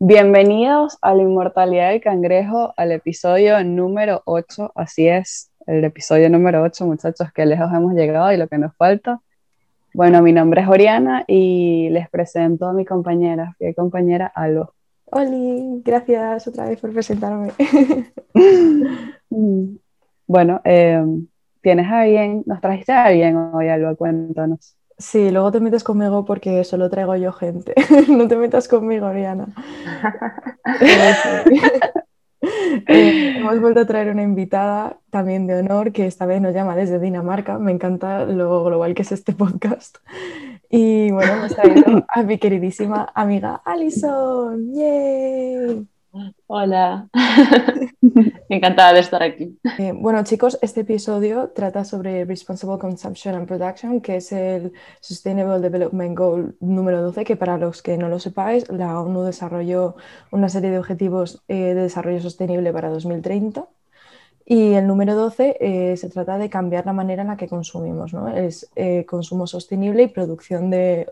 Bienvenidos a la inmortalidad del cangrejo, al episodio número 8. Así es, el episodio número 8, muchachos, que lejos hemos llegado y lo que nos falta. Bueno, mi nombre es Oriana y les presento a mi compañera, mi compañera Alba. Hola, gracias otra vez por presentarme. bueno, eh, ¿tienes a alguien? ¿Nos trajiste a alguien hoy, Alba? Cuéntanos. Sí, luego te metes conmigo porque solo traigo yo gente. no te metas conmigo, Ariana. Eh, hemos vuelto a traer una invitada también de honor que esta vez nos llama desde Dinamarca. Me encanta lo global que es este podcast. Y bueno, hemos traído a mi queridísima amiga Alison. ¡Yay! Hola, encantada de estar aquí. Eh, bueno chicos, este episodio trata sobre Responsible Consumption and Production, que es el Sustainable Development Goal número 12, que para los que no lo sepáis, la ONU desarrolló una serie de objetivos eh, de desarrollo sostenible para 2030. Y el número 12 eh, se trata de cambiar la manera en la que consumimos, ¿no? Es consumo sostenible y producción de,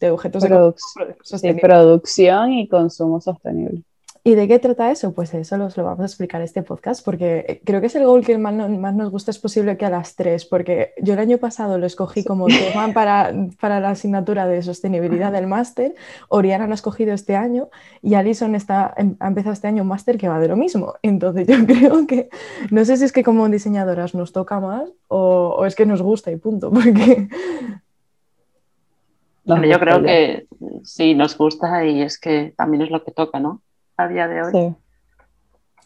de objetos de sí, producción y consumo sostenible. ¿Y de qué trata eso? Pues eso os lo vamos a explicar este podcast, porque eh, creo que es el goal que más, más nos gusta es posible que a las tres, porque yo el año pasado lo escogí como tema para, para la asignatura de sostenibilidad del máster, Oriana lo ha escogido este año y Alison está, em, ha empezado este año un máster que va de lo mismo. Entonces yo creo que, no sé si es que como diseñadoras nos toca más o, o es que nos gusta y punto, porque yo creo que sí nos gusta y es que también es lo que toca, ¿no? A día de hoy. Sí.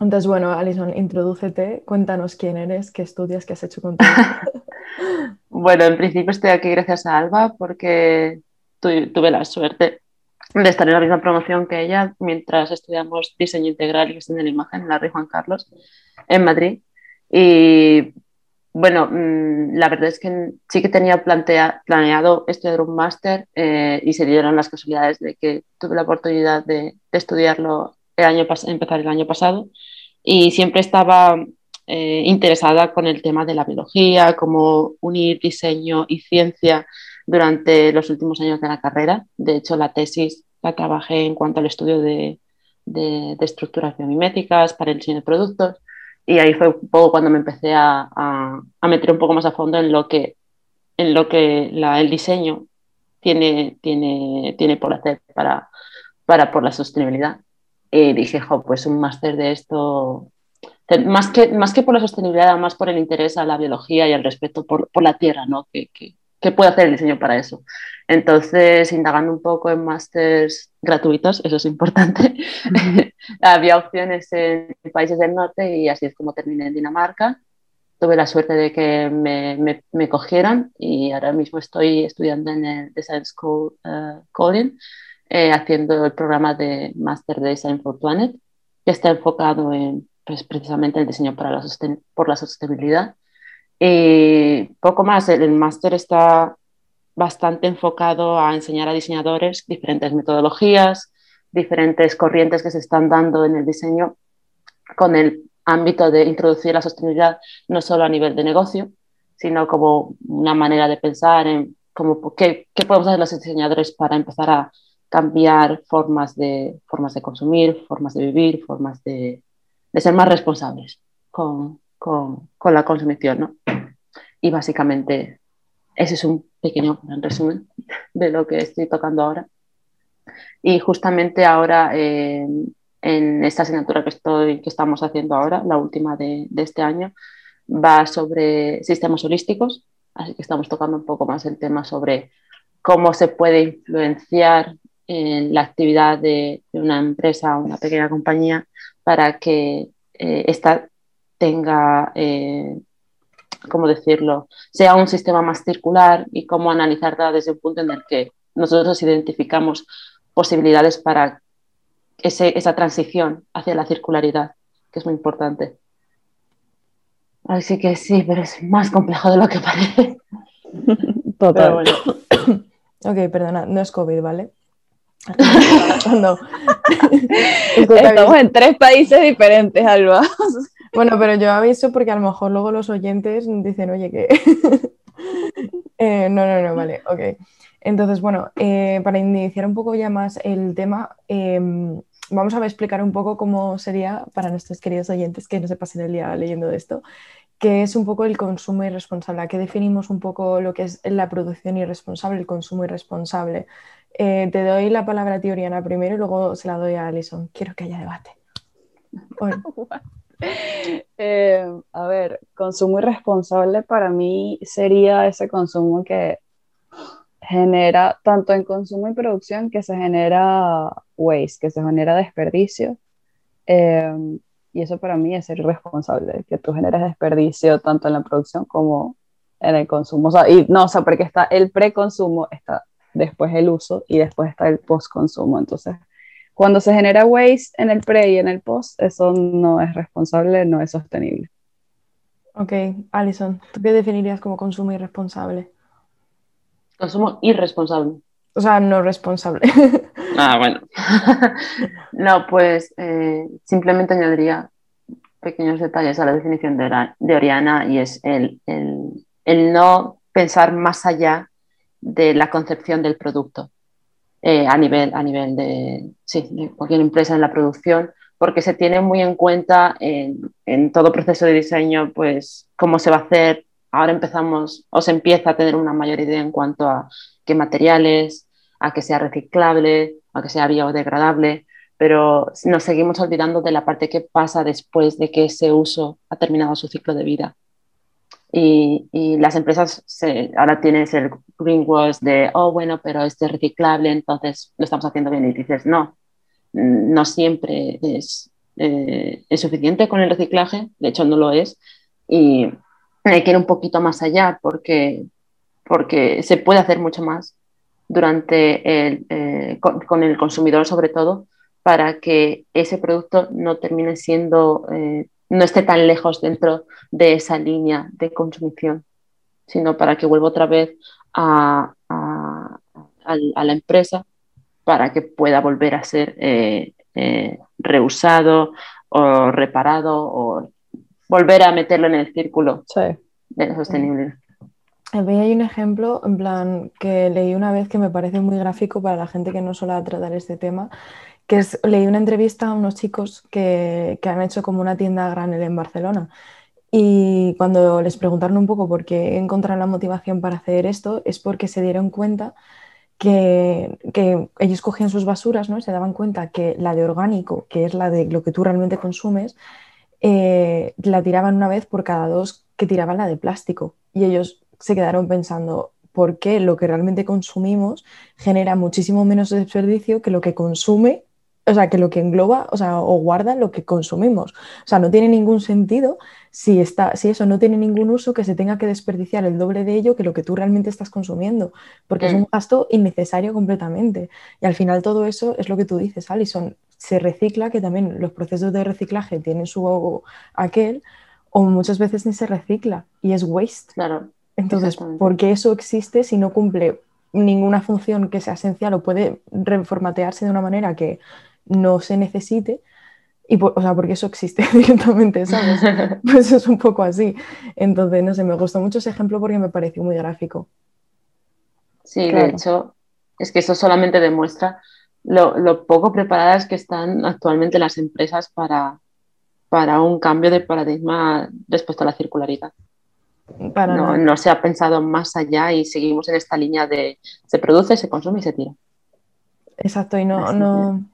Entonces, bueno, Alison, introdúcete, cuéntanos quién eres, qué estudias, qué has hecho con tu Bueno, en principio estoy aquí gracias a Alba porque tuve la suerte de estar en la misma promoción que ella mientras estudiamos diseño integral y gestión de la imagen en la Rey Juan Carlos en Madrid. Y bueno, mm, la verdad es que sí que tenía planeado estudiar un máster eh, y se dieron las casualidades de que tuve la oportunidad de estudiarlo el año empezar el año pasado y siempre estaba eh, interesada con el tema de la biología, cómo unir diseño y ciencia durante los últimos años de la carrera. De hecho, la tesis la trabajé en cuanto al estudio de, de, de estructuras biomiméticas para el diseño de productos y ahí fue un poco cuando me empecé a, a, a meter un poco más a fondo en lo que, en lo que la, el diseño tiene, tiene, tiene por hacer para, para por la sostenibilidad. Y dije, jo, pues un máster de esto, más que, más que por la sostenibilidad, más por el interés a la biología y al respeto por, por la tierra, ¿no? Que, que, ¿Qué puede hacer el diseño para eso? Entonces, indagando un poco en másters gratuitos, eso es importante, había opciones en países del norte y así es como terminé en Dinamarca. Tuve la suerte de que me, me, me cogieran y ahora mismo estoy estudiando en el Design School uh, Coding eh, haciendo el programa de Master Design for Planet, que está enfocado en pues, precisamente el diseño para la por la sostenibilidad. Y poco más, el, el máster está bastante enfocado a enseñar a diseñadores diferentes metodologías, diferentes corrientes que se están dando en el diseño con el ámbito de introducir la sostenibilidad no solo a nivel de negocio, sino como una manera de pensar en cómo, qué, qué podemos hacer los diseñadores para empezar a cambiar formas de, formas de consumir, formas de vivir, formas de, de ser más responsables con, con, con, la consumición. ¿no? Y básicamente ese es un pequeño resumen de lo que estoy tocando ahora. Y justamente ahora eh, en esta asignatura que, estoy, que estamos haciendo ahora, la última de, de este año, va sobre sistemas holísticos, así que estamos tocando un poco más el tema sobre cómo se puede influenciar en la actividad de, de una empresa o una pequeña compañía para que eh, esta tenga, eh, ¿cómo decirlo?, sea un sistema más circular y cómo analizarla desde un punto en el que nosotros identificamos posibilidades para ese, esa transición hacia la circularidad, que es muy importante. Así que sí, pero es más complejo de lo que parece. Total. Bueno. ok, perdona, no es COVID, ¿vale? No. Estamos en tres países diferentes, Alba. Bueno, pero yo aviso porque a lo mejor luego los oyentes dicen, oye, que... eh, no, no, no, vale, ok. Entonces, bueno, eh, para iniciar un poco ya más el tema, em, vamos a explicar un poco cómo sería para nuestros queridos oyentes que no se pasen el día leyendo esto, qué es un poco el consumo irresponsable, a qué definimos un poco lo que es la producción irresponsable, el consumo irresponsable. Eh, te doy la palabra a ti, Oriana, primero y luego se la doy a Alison. Quiero que haya debate. Eh, a ver, consumo irresponsable para mí sería ese consumo que genera, tanto en consumo y producción, que se genera waste, que se genera desperdicio. Eh, y eso para mí es ser irresponsable, que tú generes desperdicio tanto en la producción como en el consumo. O sea, y no, o sea, porque está el preconsumo, está después el uso y después está el postconsumo. Entonces, cuando se genera waste en el pre y en el post, eso no es responsable, no es sostenible. Ok, Alison, ¿tú qué definirías como consumo irresponsable? Consumo irresponsable. O sea, no responsable. Ah, bueno. no, pues eh, simplemente añadiría pequeños detalles a la definición de, Oriana y es el, no pensar más allá de la concepción del producto eh, a, nivel, a nivel de, cualquier empresa en la producción, porque se tiene muy en cuenta en, en, todo proceso de diseño, pues cómo se va a hacer. Ahora empezamos o se empieza a tener una mayor idea en cuanto a qué materiales, a que sea reciclable, a que sea biodegradable, pero nos seguimos olvidando de la parte que pasa después de que ese uso ha terminado su ciclo de vida. Y, las empresas ahora tienes el greenwash de, oh, bueno, pero este es reciclable, entonces lo estamos haciendo bien. Y dices, no, no siempre es, eh, es suficiente con el reciclaje, de hecho no lo es, y hay que ir un poquito más allá porque, porque se puede hacer mucho más durante el, eh, con, el consumidor sobre todo para que ese producto no termine siendo, eh, no esté tan lejos dentro de esa línea de consumición, sino para que vuelva otra vez a, la empresa para que pueda volver a ser eh, reusado o reparado o volver a meterlo en el círculo de sostenible. Hay un ejemplo, en plan, que leí una vez que me parece muy gráfico para la gente que no suele tratar este tema, que es, leí una entrevista a unos chicos que, han hecho como una tienda granel en Barcelona. Y cuando les preguntaron un poco por qué encontraron la motivación para hacer esto, es porque se dieron cuenta que, ellos cogían sus basuras, ¿no? se daban cuenta que la de orgánico, que es la de lo que tú realmente consumes, eh, la tiraban una vez por cada dos que tiraban la de plástico. Y ellos se quedaron pensando, ¿por qué lo que realmente consumimos genera muchísimo menos desperdicio que lo que consume, o sea, que lo que engloba, o sea, o guarda lo que consumimos? O sea, no tiene ningún sentido si, está, si eso no tiene ningún uso que se tenga que desperdiciar el doble de ello que lo que tú realmente estás consumiendo, porque es un mm. gasto innecesario completamente. Y al final todo eso es lo que tú dices, Alison, se recicla, que también los procesos de reciclaje tienen su aquel, o muchas veces ni se recicla y es waste. Claro. Entonces, ¿por qué eso existe si no cumple ninguna función que sea esencial o puede reformatearse de una manera que no se necesite? Y o sea, porque eso existe directamente, ¿sabes? Pues es un poco así. Entonces, no sé, me gustó mucho ese ejemplo porque me pareció muy gráfico. Sí, de hecho, es que eso solamente demuestra lo, poco preparadas que están actualmente las empresas para, para un cambio de paradigma respecto a la circularidad no, se ha pensado más allá y seguimos en esta línea de se produce, se consume y se tira. Exacto, y no, no,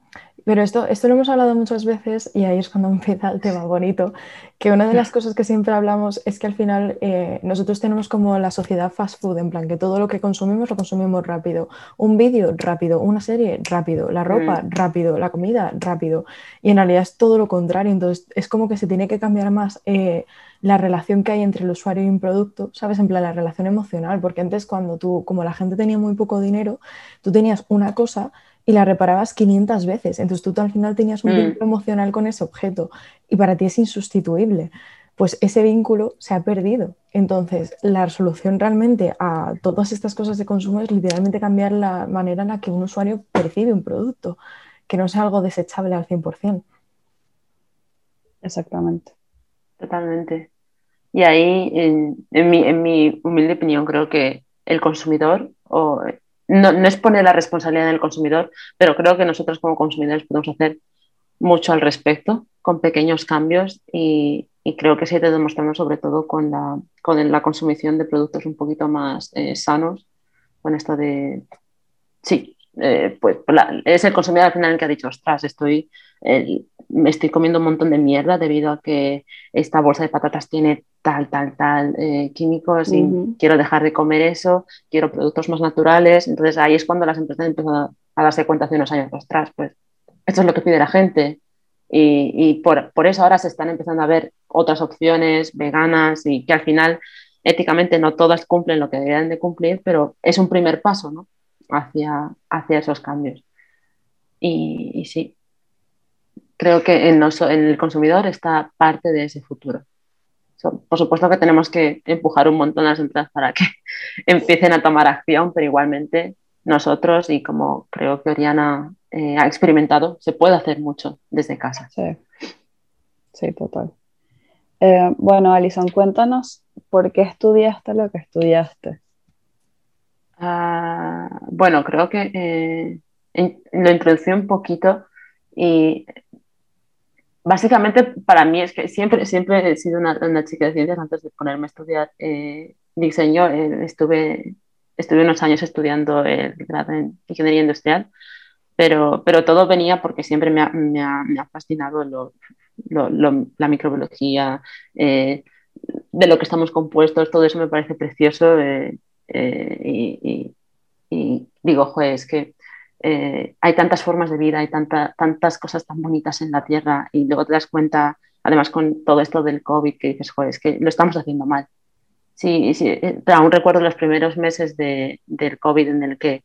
pero esto, esto lo hemos hablado muchas veces y ahí es cuando empieza el tema bonito, que una de las cosas que siempre hablamos es que al final eh, nosotros tenemos como la sociedad fast food, en plan que todo lo que consumimos lo consumimos rápido. Un vídeo rápido, una serie rápido, la ropa mm. rápido, la comida rápido. Y en realidad es todo lo contrario, entonces es como que se tiene que cambiar más eh, la relación que hay entre el usuario y un producto, ¿sabes? En plan la relación emocional, porque antes cuando tú, como la gente tenía muy poco dinero, tú tenías una cosa y la reparabas 500 veces. Entonces tú al final tenías un mm. vínculo emocional con ese objeto y para ti es insustituible. Pues ese vínculo se ha perdido. Entonces, la solución realmente a todas estas cosas de consumo es literalmente cambiar la manera en la que un usuario percibe un producto, que no sea algo desechable al 100%. Exactamente. Totalmente. Y ahí, en, mi, en mi humilde opinión, creo que el consumidor o no, no, es la responsabilidad en el consumidor, pero creo que nosotros como consumidores podemos hacer mucho al respecto con pequeños cambios y, y creo que se ha demostrando sobre todo con la, con la consumición de productos un poquito más eh, sanos, con esto de, sí, eh, pues es el consumidor al final el que ha dicho, ostras, estoy, me estoy comiendo un montón de mierda debido a que esta bolsa de patatas tiene tal, tal, tal eh, químicos y quiero dejar de comer eso, quiero productos más naturales. Entonces ahí es cuando las empresas empiezan a, a darse cuenta hace unos años, ostras, pues esto es lo que pide la gente, y, por, eso ahora se están empezando a ver otras opciones veganas y que al final éticamente no todas cumplen lo que deberían de cumplir, pero es un primer paso ¿no? Hacia, hacia esos cambios. Y, sí, creo que en, en, el consumidor está parte de ese futuro. por supuesto que tenemos que empujar un montón las empresas para que empiecen a tomar acción, pero igualmente nosotros y como creo que Oriana eh, ha experimentado, se puede hacer mucho desde casa. Sí, sí, total. Eh, bueno, Alison, cuéntanos por qué estudiaste lo que estudiaste. Ah, bueno, creo que eh, lo introducí un poquito y básicamente para mí es que siempre, siempre he sido una, una chica de ciencias antes de ponerme a estudiar diseño. estuve, estuve unos años estudiando el grado en ingeniería industrial pero, pero todo venía porque siempre me ha, me ha, me ha fascinado lo, lo, la microbiología, eh, de lo que estamos compuestos, todo eso me parece precioso eh, eh, y, digo, joder, es que hay tantas formas de vida, hay tanta, tantas cosas tan bonitas en la Tierra y luego te das cuenta, además con todo esto del COVID, que dices, joder, es que lo estamos haciendo mal. Sí, sí, aún recuerdo los primeros meses de, del COVID en el que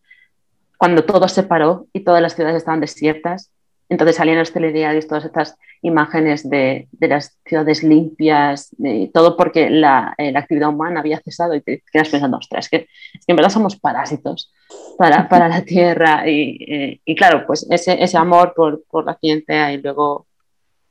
cuando todo se paró y todas las ciudades estaban desiertas. Entonces salían los telediarios todas estas imágenes de, de las ciudades limpias, de todo porque la, eh, la, actividad humana había cesado y te quedas pensando, ostras, es que, es que en verdad somos parásitos para, para la tierra. Y, eh, y, claro, pues ese, ese amor por, por, la ciencia y luego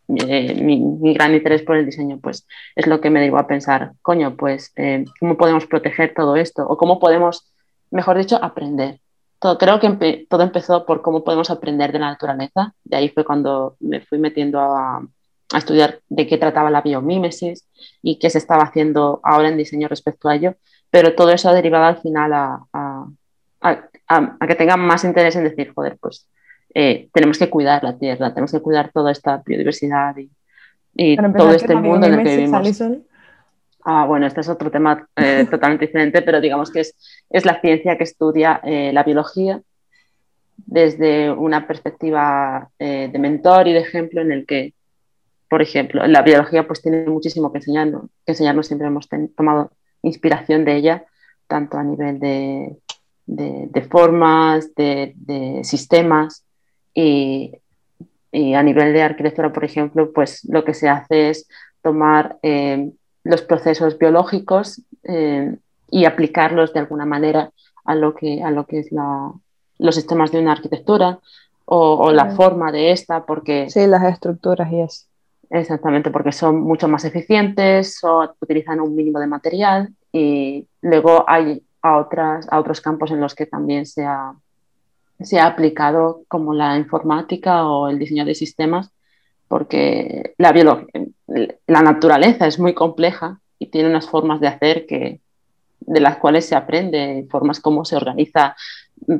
eh, mi, mi, gran interés por el diseño, pues es lo que me llevó a pensar, coño, pues, ¿cómo podemos proteger todo esto? O cómo podemos, mejor dicho, aprender todo, creo que todo empezó por cómo podemos aprender de la naturaleza. De ahí fue cuando me fui metiendo a, a, estudiar de qué trataba la biomímesis y qué se estaba haciendo ahora en diseño respecto a ello. Pero todo eso ha derivado al final a, a que tengan más interés en decir, joder, pues eh, tenemos que cuidar la tierra, tenemos que cuidar toda esta biodiversidad y, y todo este mundo en el que vivimos. Ah, bueno, este es otro tema eh, totalmente diferente, pero digamos que es, es la ciencia que estudia eh, la biología desde una perspectiva eh, de mentor y de ejemplo en el que, por ejemplo, la biología pues tiene muchísimo que enseñarnos, que enseñarnos siempre hemos tomado inspiración de ella, tanto a nivel de, de, de formas, de, de sistemas y, y, a nivel de arquitectura, por ejemplo, pues lo que se hace es tomar los procesos biológicos eh, y aplicarlos de alguna manera a lo que, a lo que es la, los sistemas de una arquitectura o, la forma de esta, porque... Sí, las estructuras y eso. Exactamente, porque son mucho más eficientes, o utilizan un mínimo de material y luego hay a, otras, a otros campos en los que también se ha, se ha aplicado como la informática o el diseño de sistemas, porque la, la naturaleza es muy compleja y tiene unas formas de hacer que, de las cuales se aprende, formas como se organiza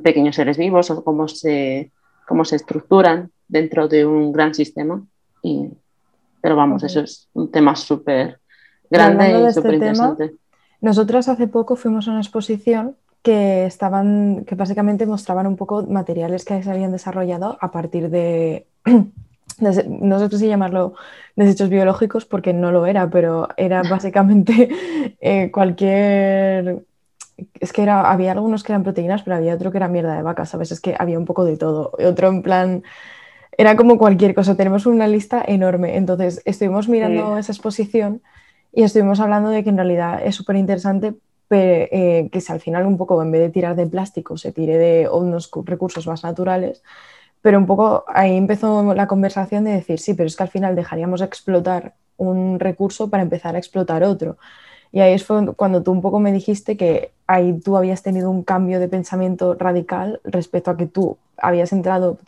pequeños seres vivos o cómo se, cómo se estructuran dentro de un gran sistema. Y, pero vamos, eso es un tema súper grande y súper este interesante. nosotras hace poco fuimos a una exposición que estaban, que básicamente mostraban un poco materiales que se habían desarrollado a partir de no sé si llamarlo desechos biológicos porque no lo era, pero era básicamente eh, cualquier... Es que era, había algunos que eran proteínas, pero había otro que era mierda de vaca, ¿sabes? Es que había un poco de todo. Otro en plan... Era como cualquier cosa, tenemos una lista enorme. Entonces, estuvimos mirando esa exposición y estuvimos hablando de que en realidad es súper interesante eh, que si al final un poco en vez de tirar de plástico se tire de unos recursos más naturales, pero un poco ahí empezó la conversación de decir, sí, pero es que al final dejaríamos explotar un recurso para empezar a explotar otro. Y ahí fue cuando tú un poco me dijiste que ahí tú habías tenido un cambio de pensamiento radical respecto a que tú habías entrado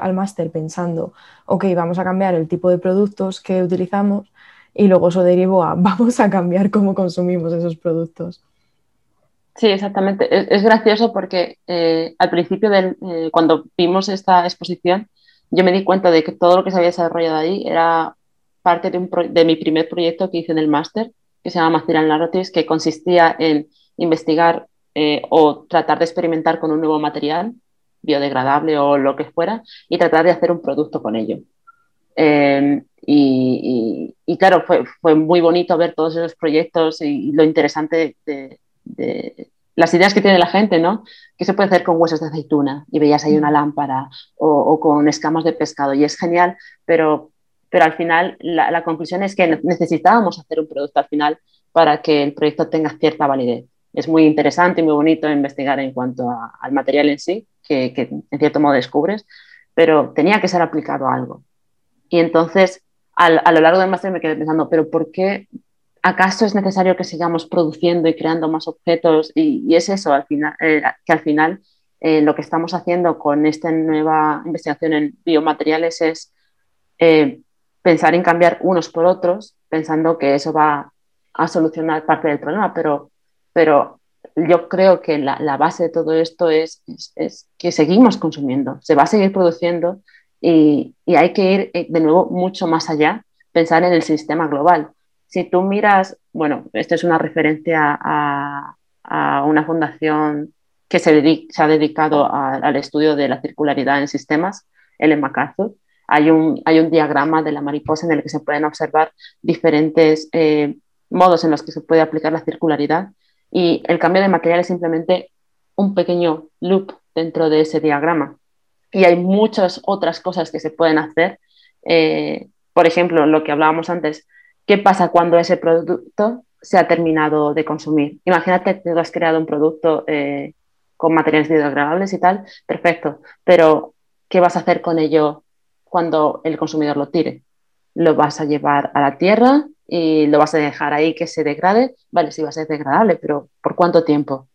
al máster pensando, ok, vamos a cambiar el tipo de productos que utilizamos y luego eso derivó a vamos a cambiar cómo consumimos esos productos. Sí, exactamente. Es, gracioso porque eh, al principio, del, eh, cuando vimos esta exposición, yo me di cuenta de que todo lo que se había desarrollado ahí era parte de, un de mi primer proyecto que hice en el máster, que se llama Material Narratives, que consistía en investigar eh, o tratar de experimentar con un nuevo material biodegradable o lo que fuera y tratar de hacer un producto con ello. Em, y, claro, fue, fue, muy bonito ver todos esos proyectos y, lo interesante de, las ideas que tiene la gente, ¿no? ¿Qué se puede hacer con huesos de aceituna? Y veías ahí una lámpara o, o con escamas de pescado y es genial, pero pero al final la, conclusión es que necesitábamos hacer un producto al final para que el proyecto tenga cierta validez. Es muy interesante y muy bonito investigar en cuanto al material en sí, que, en cierto modo descubres, pero tenía que ser aplicado a algo. Y entonces, a lo largo del máster me quedé pensando, pero ¿por qué acaso es necesario que sigamos produciendo y creando más objetos? Y, es eso, al final, eh, que al final eh, lo que estamos haciendo con esta nueva investigación en biomateriales es eh, pensar en cambiar unos por otros, pensando que eso va a solucionar parte del problema, pero, pero yo creo que la, base de todo esto es, es, que seguimos consumiendo, se va a seguir produciendo y, y, hay que ir de nuevo mucho más allá, pensar en el sistema global. Si tú miras, bueno, esto es una referencia a, una fundación que se, ha dedicado al estudio de la circularidad en sistemas, Ellen MacArthur, hay un, hay un diagrama de la mariposa en el que se pueden observar diferentes eh, modos en los que se puede aplicar la circularidad y el cambio de material es simplemente un pequeño loop dentro de ese diagrama. Y hay muchas otras cosas que se pueden hacer. Eh, por ejemplo, lo que hablábamos antes, ¿qué pasa cuando ese producto se ha terminado de consumir? Imagínate que tú has creado un producto eh, con materiales biodegradables y tal, perfecto, pero ¿qué vas a hacer con ello cuando el consumidor lo tire. Lo vas a llevar a la tierra y lo vas a dejar ahí que se degrade. Vale, sí va a ser degradable, pero ¿por cuánto tiempo?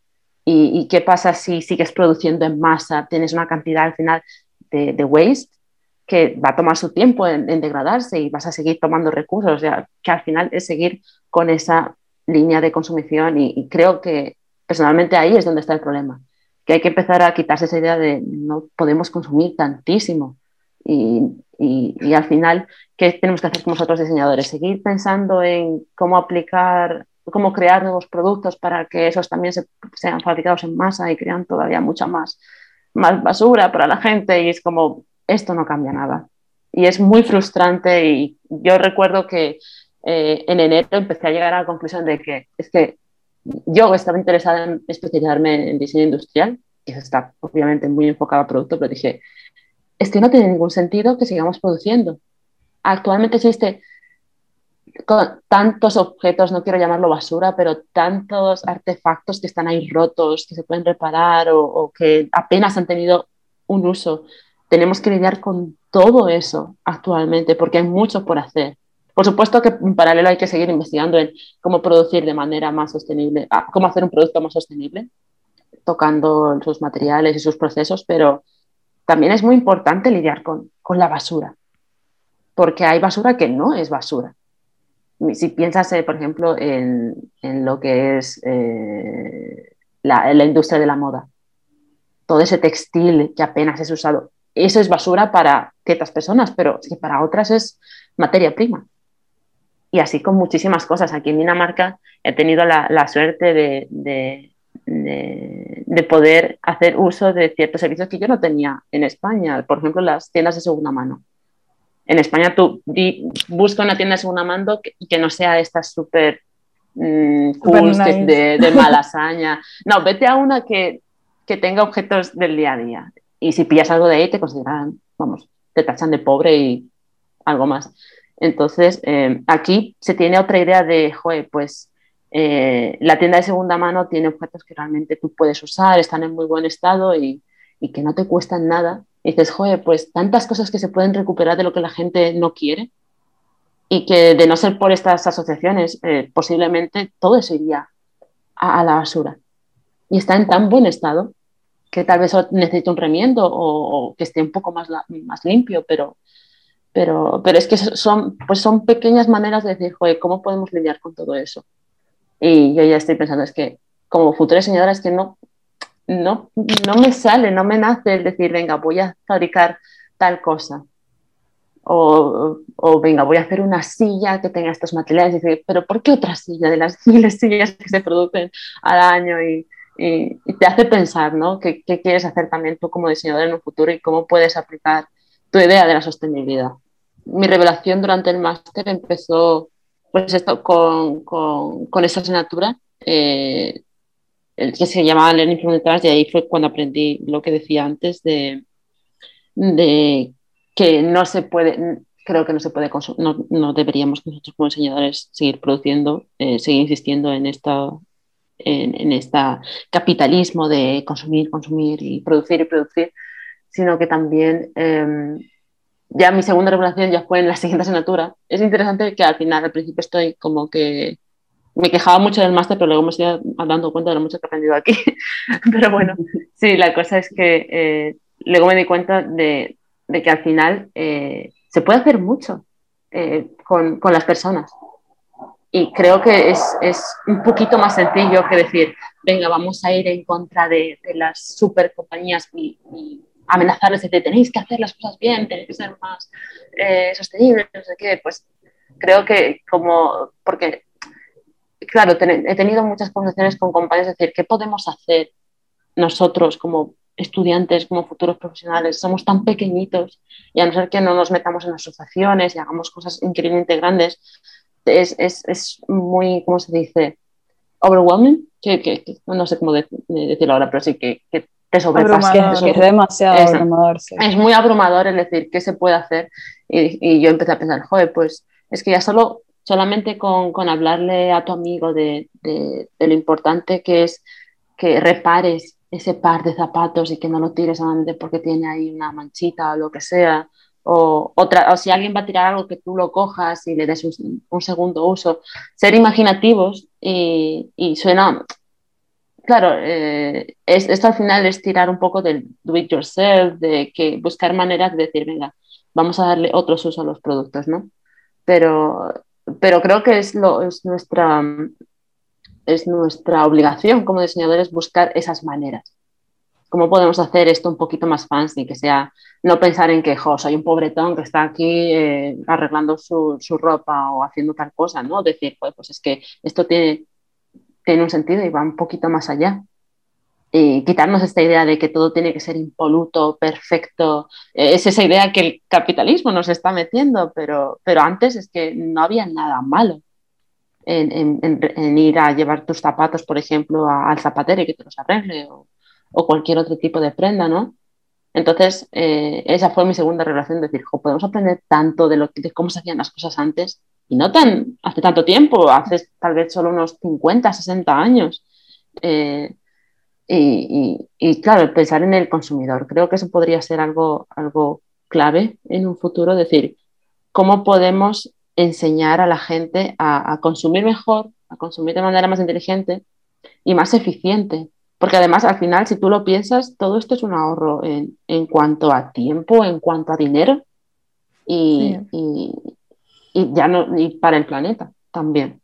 ¿Y, qué pasa si sigues produciendo en masa? Tienes una cantidad al final de, waste que va a tomar su tiempo en, degradarse y vas a seguir tomando recursos. O sea, que al final es seguir con esa línea de consumición y creo que personalmente ahí es donde está el problema. Que hay que empezar a quitarse esa idea de no podemos consumir tantísimo y, al final, ¿qué tenemos que hacer como nosotros diseñadores? Seguir pensando en cómo aplicar, cómo crear nuevos productos para que esos también sean fabricados en masa y crean todavía mucha más, más basura para la gente. Y es como, esto no cambia nada. Y es muy frustrante y yo recuerdo que eh, en enero empecé a llegar a la conclusión de que es que yo estaba interesada en especializarme en diseño industrial, eso está obviamente muy enfocado a producto, pero dije, es que no tiene ningún sentido que sigamos produciendo. Actualmente existe tantos objetos, no quiero llamarlo basura, pero tantos artefactos que están ahí rotos, que se pueden reparar o, que apenas han tenido un uso. Tenemos que lidiar con todo eso actualmente porque hay mucho por hacer. Por supuesto que en paralelo hay que seguir investigando en cómo producir de manera más sostenible, ah, cómo hacer un producto más sostenible, tocando sus materiales y sus procesos, pero también es muy importante lidiar con, la basura, porque hay basura que no es basura. Si piensas, eh, por ejemplo, en, lo que es eh, la, industria de la moda, todo ese textil que apenas es usado, eso es basura para ciertas personas, pero para otras es materia prima. Y así con muchísimas cosas. Aquí en Dinamarca he tenido la, suerte de, de, poder hacer uso de ciertos servicios que yo no tenía en España, por ejemplo, las tiendas de segunda mano. En España tú busca una tienda de segunda mano que, que no sea esta súper mm, cool de, de malasaña. No, vete a una que, que tenga objetos del día a día. Y si pillas algo de ahí, te consideran, vamos, te tachan de pobre y algo más. Entonces, eh, aquí se tiene otra idea de, joder, pues eh, la tienda de segunda mano tiene objetos que realmente tú puedes usar, están en muy buen estado y, que no te cuestan nada. Y dices, joder, pues tantas cosas que se pueden recuperar de lo que la gente no quiere. y que de no ser por estas asociaciones, eh, posiblemente todo eso iría a, la basura. Y está en tan buen estado que tal vez necesite un remiendo o, que esté un poco más, más limpio, pero, pero, pero es que son, pues son pequeñas maneras de decir, joder, ¿cómo podemos lidiar con todo eso? Y yo ya estoy pensando, es que como futura diseñadora es que no, no, no me sale, no me nace el decir, venga, voy a fabricar tal cosa. O, o, venga, voy a hacer una silla que tenga estos materiales. Y decir, pero ¿por qué otra silla de las miles sillas que se producen al año? Y, y, te hace pensar, ¿no? ¿Qué, ¿Qué, quieres hacer también tú como diseñador en un futuro y cómo puedes aplicar tu idea de la sostenibilidad? Mi revelación durante el máster empezó pues esto, con, con, con esa asignatura eh, que se llamaba Learning from the Trash, y ahí fue cuando aprendí lo que decía antes de, de que no se puede, creo que no se puede, no, no deberíamos nosotros como enseñadores seguir produciendo, eh, seguir insistiendo en esta, en, en esta capitalismo de consumir, consumir y producir y producir, sino que también em, ya mi segunda revelación ya fue en la siguiente asignatura. Es interesante que al final, al principio estoy como que me quejaba mucho del máster, pero luego me estoy dando cuenta de lo mucho que he aprendido aquí. pero bueno, sí, la cosa es que eh, luego me di cuenta de, de que al final eh, se puede hacer mucho eh, con, con, las personas. Y creo que es, es, un poquito más sencillo que decir, venga, vamos a ir en contra de, de las super compañías y, y amenazarles de tenéis que hacer las cosas bien, tenéis que ser más sostenibles, no sé qué. Pues creo que como, porque claro, he tenido muchas conversaciones con compañeros, es decir, ¿qué podemos hacer nosotros como estudiantes, como futuros profesionales? Somos tan pequeñitos y a no ser que no nos metamos en asociaciones y hagamos cosas increíblemente grandes, es, es, es muy, ¿cómo se dice? Overwhelming, que, no sé cómo decirlo ahora, pero sí que, que te sobrepasa. es demasiado abrumador. Es muy abrumador el decir qué se puede hacer y, y yo empecé a pensar, joder, pues es que ya solo solamente con, con hablarle a tu amigo de, de, lo importante que es que repares ese par de zapatos y que no lo tires solamente porque tiene ahí una manchita o lo que sea, o, o si alguien va a tirar algo que tú lo cojas y le des un, un segundo uso, ser imaginativos y, y suena, claro, eh, es, esto al final es tirar un poco del do it yourself, de que buscar maneras de decir, venga, vamos a darle otros usos a los productos, ¿no? Pero pero creo que es, lo, es, nuestra, es nuestra obligación como diseñadores buscar esas maneras. ¿Cómo podemos hacer esto un poquito más fancy? Que sea no pensar en que, jo, soy un pobretón que está aquí eh, arreglando su, su, ropa o haciendo tal cosa, ¿no? Decir, pues es que esto tiene, tiene un sentido y va un poquito más allá y quitarnos esta idea de que todo tiene que ser impoluto, perfecto. Eh, es esa idea que el capitalismo nos está metiendo, pero, pero antes es que no había nada malo en, en, en ir a llevar tus zapatos, por ejemplo, al zapatero y que te los arregle o, o cualquier otro tipo de prenda, ¿no? Entonces, eh, esa fue mi segunda relación, decir, podemos aprender tanto de, lo, de cómo se hacían las cosas antes y no tan hace tanto tiempo, hace tal vez solo unos 50, 60 años. Eh, y, claro, pensar en el consumidor. Creo que eso podría ser algo, algo clave en un futuro, decir, ¿cómo podemos enseñar a la gente a, consumir mejor, a consumir de manera más inteligente y más eficiente? Porque además, al final, si tú lo piensas, todo esto es un ahorro en, en cuanto a tiempo, en cuanto a dinero y, y, y ya no, y para el planeta también.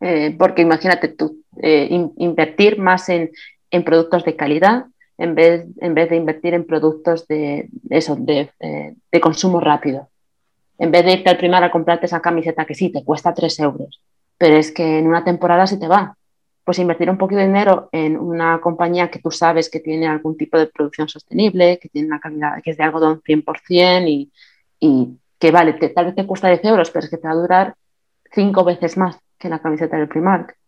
Eh, porque imagínate tú, eh, invertir más en, en productos de calidad en vez, en vez de invertir en productos de, eso, de, eh, de consumo rápido. En vez de irte al primar a comprarte esa camiseta que sí, te cuesta 3 euros, pero es que en una temporada se te va. Pues invertir un poquito de dinero en una compañía que tú sabes que tiene algún tipo de producción sostenible, que tiene una calidad que es de algodón 100% y, y que vale, tal vez te cuesta 10 euros, pero es que te va a durar cinco veces más que la camiseta del Primark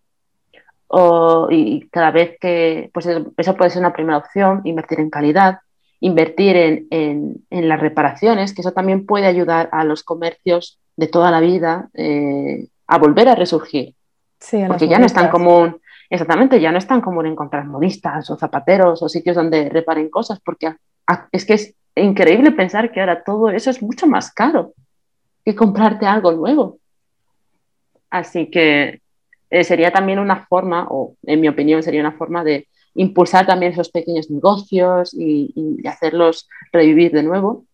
o, y cada vez que, pues eso, puede ser una primera opción, invertir en calidad, invertir en, en, en las reparaciones, que eso también puede ayudar a los comercios de toda la vida eh, a volver a resurgir. Sí, porque ya no es tan común, exactamente, ya no es tan común encontrar modistas o zapateros o sitios donde reparen cosas, porque es que es increíble pensar que ahora todo eso es mucho más caro. que comprarte algo nuevo. Así que eh, sería también una forma, o en mi opinión sería una forma de impulsar también esos pequeños negocios y, hacerlos revivir de nuevo.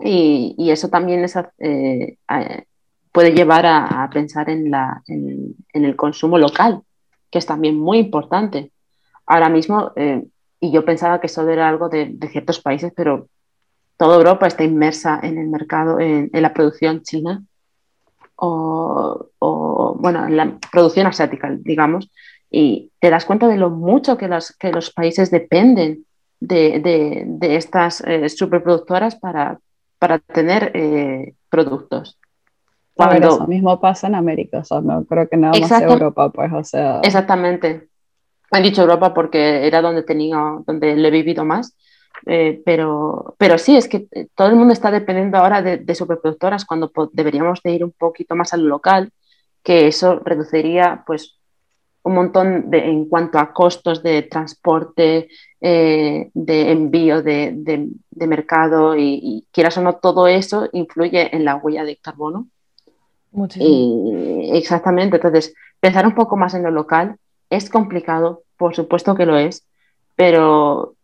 Y, eso también eh, puede llevar a, pensar en, el consumo local, que es también muy importante. Ahora mismo, eh, y yo pensaba que eso era algo de, ciertos países, pero toda Europa está inmersa en el mercado, en, la producción china o, o, bueno, en la producción asiática, digamos, y te das cuenta de lo mucho que, que los países dependen de, estas eh, superproductoras para, para tener eh, productos. Cuando... eso mismo pasa en América, o sea, no creo que nada más en Europa, pues, o sea... Exactamente. He dicho Europa porque era donde tenía, donde le he vivido más, eh, pero, pero sí, es que todo el mundo está dependiendo ahora de, de superproductoras cuando deberíamos de ir un poquito más al local, que eso reduciría pues un montón de, en cuanto a costos de transporte, eh, de envío de, mercado y, quieras o no, todo eso influye en la huella de carbono. Muchísimo. exactamente, entonces pensar un poco más en lo local es complicado, por supuesto que lo es, pero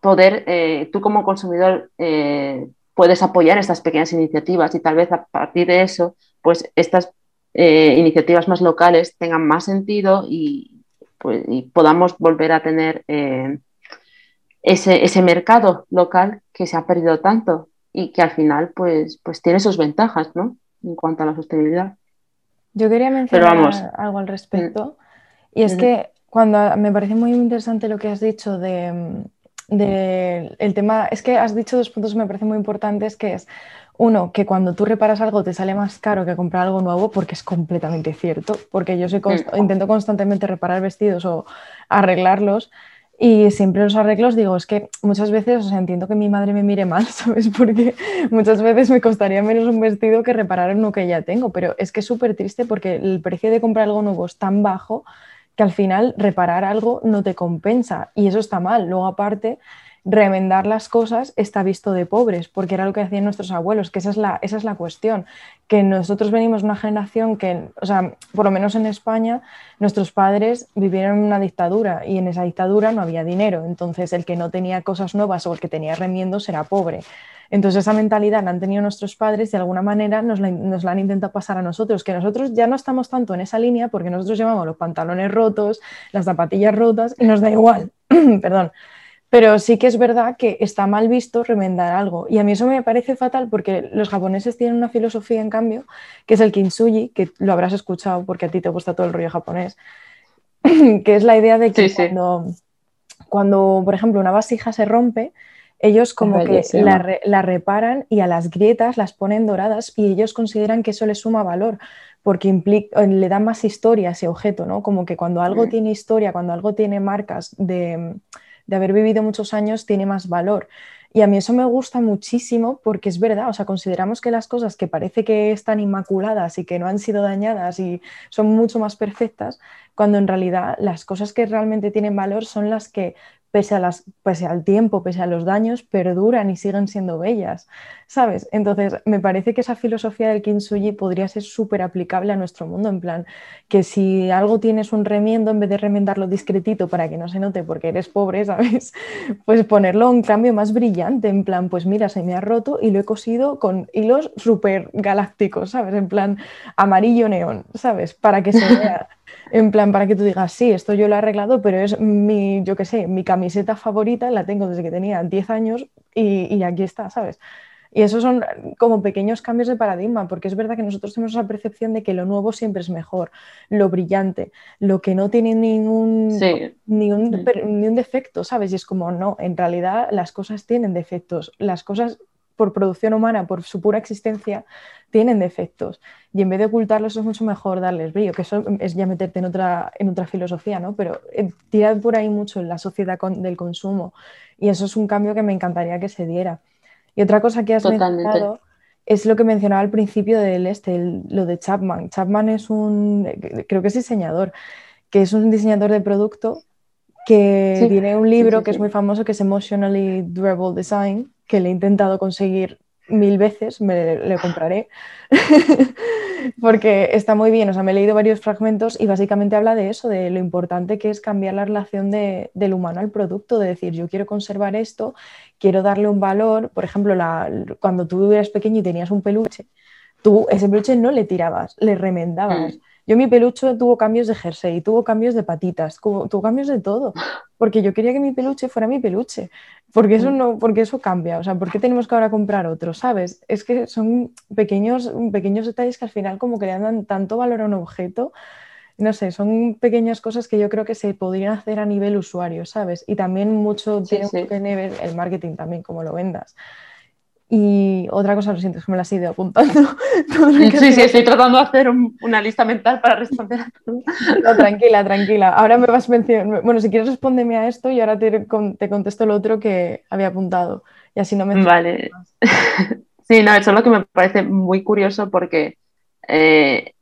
poder, eh, tú como consumidor eh, puedes apoyar estas pequeñas iniciativas y tal vez a partir de eso, pues estas eh, iniciativas más locales tengan más sentido y, pues, podamos volver a tener eh, ese, mercado local que se ha perdido tanto y que al final pues, pues tiene sus ventajas ¿no? En cuanto a la sostenibilidad. Yo quería mencionar algo al respecto y es que cuando me parece muy interesante lo que has dicho de, de, el tema, es que has dicho dos puntos que me parecen muy importantes, que es uno, que cuando tú reparas algo te sale más caro que comprar algo nuevo, porque es completamente cierto, porque yo soy intento constantemente reparar vestidos o arreglarlos y siempre los arreglos digo, es que muchas veces, o sea, entiendo que mi madre me mire mal, ¿sabes? Porque muchas veces me costaría menos un vestido que reparar uno que ya tengo, pero es que es súper triste porque el precio de comprar algo nuevo es tan bajo que al final reparar algo no te compensa y eso está mal. Luego aparte remendar las cosas está visto de pobres, porque era lo que hacían nuestros abuelos, que esa es la, esa es la cuestión, que nosotros venimos de una generación que, o sea, por lo menos en España, nuestros padres vivieron en una dictadura y en esa dictadura no había dinero, entonces el que no tenía cosas nuevas o el que tenía remiendos era pobre. Entonces esa mentalidad la han tenido nuestros padres y de alguna manera nos la, nos la, han intentado pasar a nosotros, que nosotros ya no estamos tanto en esa línea porque nosotros llevamos los pantalones rotos, las zapatillas rotas y nos da igual, perdón, pero sí que es verdad que está mal visto remendar algo. Y a mí eso me parece fatal porque los japoneses tienen una filosofía, en cambio, que es el kintsugi, que lo habrás escuchado porque a ti te gusta todo el rollo japonés, que es la idea de que cuando, cuando, por ejemplo, una vasija se rompe, ellos como que la, la, reparan y a las grietas las ponen doradas y ellos consideran que eso le suma valor porque implica, le da más historia a ese objeto, ¿no? Como que cuando algo mm. tiene historia, cuando algo tiene marcas de de haber vivido muchos años tiene más valor. Y a mí eso me gusta muchísimo porque es verdad, o sea, consideramos que las cosas que parece que están inmaculadas y que no han sido dañadas y son mucho más perfectas, cuando en realidad las cosas que realmente tienen valor son las que pese, a las, pese al tiempo, pese a los daños, perduran y siguen siendo bellas, ¿sabes? Entonces, me parece que esa filosofía del kintsugi podría ser súper aplicable a nuestro mundo, en plan, que si algo tienes un remiendo, en vez de remendarlo discretito para que no se note porque eres pobre, ¿sabes? Pues ponerlo un cambio más brillante, en plan, pues mira, se me ha roto y lo he cosido con hilos súper galácticos, ¿sabes? En plan, amarillo neón, ¿sabes? Para que se vea en plan para que tú digas, sí, esto yo lo he arreglado, pero es mi, yo qué sé, mi camiseta favorita, la tengo desde que tenía 10 años y, y aquí está, ¿sabes? Y esos son como pequeños cambios de paradigma, porque es verdad que nosotros tenemos esa percepción de que lo nuevo siempre es mejor, lo brillante, lo que no tiene ningún, ningún defecto, ¿sabes? Y es como, no, en realidad las cosas tienen defectos, las cosas por producción humana, por su pura existencia, tienen defectos. Y en vez de ocultarlos es mucho mejor darles brillo, que eso es ya meterte en otra, en otra filosofía, ¿no? Pero eh, tirar por ahí mucho en la sociedad del consumo. Y eso es un cambio que me encantaría que se diera. Y otra cosa que has mencionado es lo que mencionaba al principio del este, lo de Chapman. Chapman es un, creo que es diseñador, que es un diseñador de producto que tiene un libro que es muy famoso que es Emotionally Durable Design, que le he intentado conseguir mil veces, me le compraré, porque está muy bien, o sea, me he leído varios fragmentos y básicamente habla de eso, de lo importante que es cambiar la relación del humano al producto, de decir, yo quiero conservar esto, quiero darle un valor, por ejemplo, la, cuando tú eras pequeño y tenías un peluche, tú ese peluche no le tirabas, le remendabas. Mm. Yo mi peluche tuvo cambios de jersey, tuvo cambios de patitas, tuvo cambios de todo, porque yo quería que mi peluche fuera mi peluche, porque eso mm. no, porque eso cambia, o sea, ¿por qué tenemos que ahora comprar otro? ¿Sabes? Es que son pequeños, pequeños detalles que al final como que le dan tanto valor a un objeto, no sé, son pequeñas cosas que yo creo que se podrían hacer a nivel usuario, ¿sabes? Y también mucho tiene que ver el marketing también, como lo vendas. Y otra cosa, lo siento, es que me las he ido apuntando. sí, sí, estoy tratando de hacer una lista mental para responder a todo. No, tranquila, tranquila. Ahora me vas mencionando. Bueno, si quieres, respóndeme a esto y ahora te, te contesto lo otro que había apuntado. Y así no me. Vale. sí, no, eso es lo que me parece muy curioso porque eh,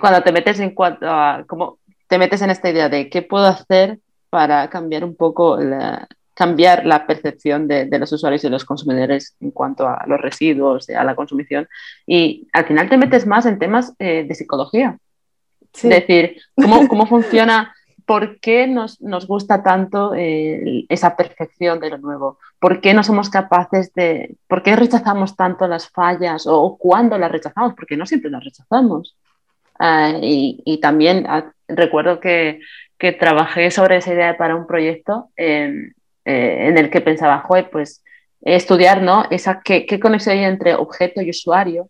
cuando te metes en cuanto a. Como te metes en esta idea de qué puedo hacer para cambiar un poco la, cambiar la percepción de, los usuarios y de los consumidores en cuanto a los residuos, a la consumición. Y al final te metes más en temas eh, de psicología. Es decir, cómo, cómo funciona, por qué nos, nos gusta tanto eh, esa percepción de lo nuevo, por qué no somos capaces de, por qué rechazamos tanto las fallas o, cuándo las rechazamos, porque no siempre las rechazamos. Ah, y, y, también ah, recuerdo que, que, trabajé sobre esa idea para un proyecto eh, en el que pensaba, joder, pues estudiar, ¿no? Esa, qué, qué conexión hay entre objeto y usuario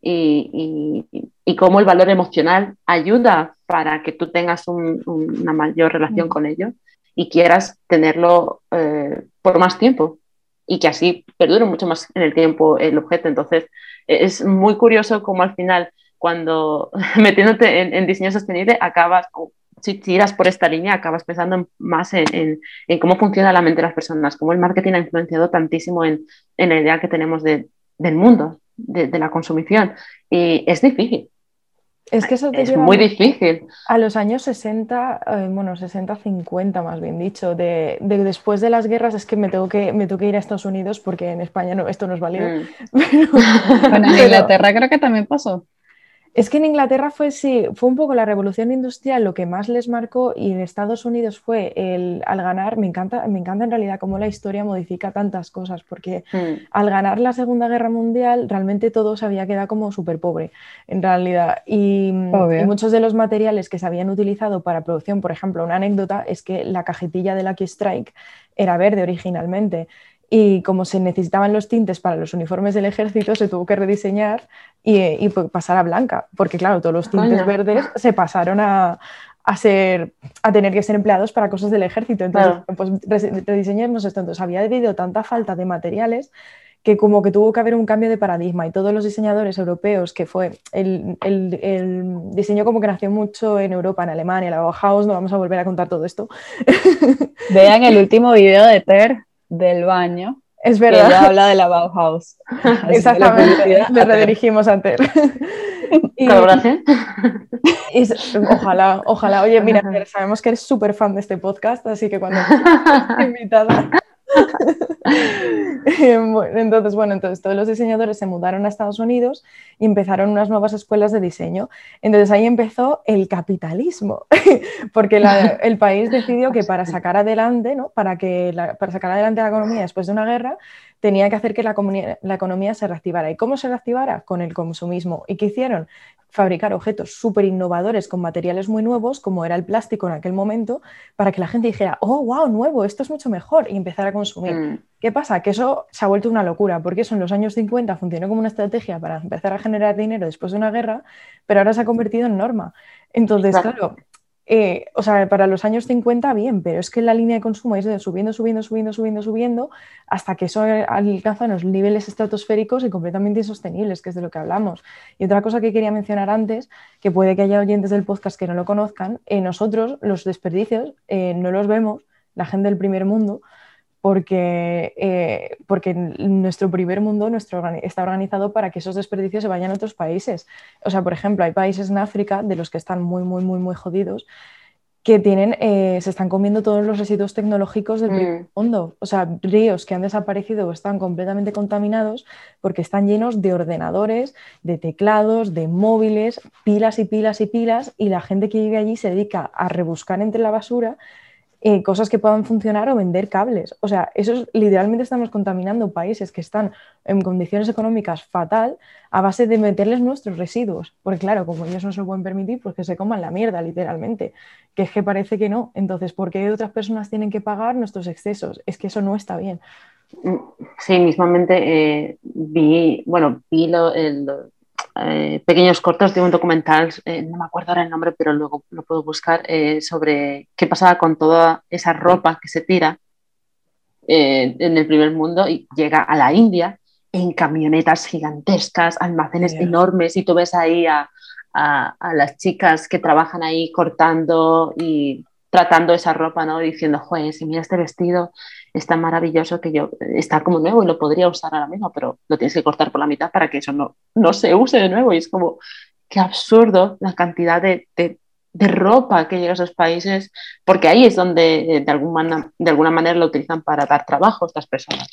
y, y, cómo el valor emocional ayuda para que tú tengas una mayor relación mm. con ello y quieras tenerlo eh, por más tiempo y que así perdure mucho más en el tiempo el objeto. Entonces, es muy curioso cómo al final, cuando metiéndote en, en diseño sostenible, acabas, si tiras por esta línea, acabas pensando más en, cómo funciona la mente de las personas, cómo el marketing ha influenciado tantísimo en, la idea que tenemos del mundo, de, la consumición. Y es difícil. Es que eso es muy difícil. A los años 60, eh, bueno, 60, 50 más bien dicho, de, después de las guerras es que me tengo que, me tengo que ir a Estados Unidos porque en España no, esto no es válido. Mm. bueno, en Inglaterra creo que también pasó. Es que en Inglaterra fue, sí, fue un poco la revolución industrial lo que más les marcó y en Estados Unidos fue el al ganar, me encanta, me encanta en realidad cómo la historia modifica tantas cosas, porque hmm. al ganar la Segunda Guerra Mundial realmente todo se había quedado como súper pobre, en realidad. Y, y, muchos de los materiales que se habían utilizado para producción, por ejemplo, una anécdota es que la cajetilla de Lucky Strike era verde originalmente y como se necesitaban los tintes para los uniformes del ejército, se tuvo que rediseñar y, pasar a blanca, porque claro, todos los tintes verdes se pasaron a, ser, a tener que ser empleados para cosas del ejército. Entonces, pues rediseñemos esto. Entonces, había debido tanta falta de materiales que como que tuvo que haber un cambio de paradigma y todos los diseñadores europeos, que fue el, diseño como que nació mucho en Europa, en Alemania, la Bauhaus, no vamos a volver a contar todo esto. Vean el último video de Ter del baño. Es verdad. Ella habla de la Bauhaus. Exactamente. Le redirigimos a Ter. y, ojalá, ojalá. Oye, mira, sabemos que eres súper fan de este podcast, así que cuando invitada. entonces, bueno, entonces todos los diseñadores se mudaron a Estados Unidos y empezaron unas nuevas escuelas de diseño. Entonces ahí empezó el capitalismo, porque el país decidió que para sacar adelante, ¿no? para, que para sacar adelante la economía después de una guerra, tenía que hacer que la, la, economía se reactivara. ¿Y cómo se reactivara? Con el consumismo. ¿Y qué hicieron? fabricar objetos súper innovadores con materiales muy nuevos, como era el plástico en aquel momento, para que la gente dijera, oh, wow, nuevo, esto es mucho mejor, y empezar a consumir. Mm. ¿Qué pasa? Que eso se ha vuelto una locura, porque eso en los años 50 funcionó como una estrategia para empezar a generar dinero después de una guerra, pero ahora se ha convertido en norma. Entonces, claro, eh, o sea, para los años 50 bien, pero es que la línea de consumo es de subiendo, subiendo, subiendo, subiendo, subiendo, hasta que eso alcanza los niveles estratosféricos y completamente insostenibles, que es de lo que hablamos. Y otra cosa que quería mencionar antes, que puede que haya oyentes del podcast que no lo conozcan, eh, nosotros los desperdicios eh, no los vemos, la gente del primer mundo, porque, eh, porque nuestro primer mundo nuestro, está organizado para que esos desperdicios se vayan a otros países. O sea, por ejemplo, hay países en África de los que están muy, muy, muy, muy jodidos que tienen, eh, se están comiendo todos los residuos tecnológicos del primer Mm. mundo. O sea, ríos que han desaparecido o están completamente contaminados porque están llenos de ordenadores, de teclados, de móviles, pilas y pilas y pilas, y la gente que vive allí se dedica a rebuscar entre la basura eh, cosas que puedan funcionar o vender cables. O sea, eso es, literalmente estamos contaminando países que están en condiciones económicas fatal a base de meterles nuestros residuos. Porque claro, como ellos no se lo pueden permitir, pues que se coman la mierda, literalmente. Que es que parece que no. Entonces, ¿por qué otras personas tienen que pagar nuestros excesos? Es que eso no está bien. Sí, mismamente eh, vi, bueno, vi lo- el- eh, pequeños cortos de un documental, eh, no me acuerdo ahora el nombre, pero luego lo puedo buscar, eh, sobre qué pasaba con toda esa ropa que se tira en el primer mundo y llega a la India en camionetas gigantescas, almacenes enormes, y tú ves ahí a, a- a las chicas que trabajan ahí cortando y tratando esa ropa, ¿no? Diciendo, joder, si mira este vestido, está maravilloso que yo, está como nuevo y lo podría usar ahora mismo, pero lo tienes que cortar por la mitad para que eso no, no se use de nuevo. Y es como, qué absurdo la cantidad de, de- de ropa que llega a esos países, porque ahí es donde eh, de, alguna, de alguna manera lo utilizan para dar trabajo a estas personas.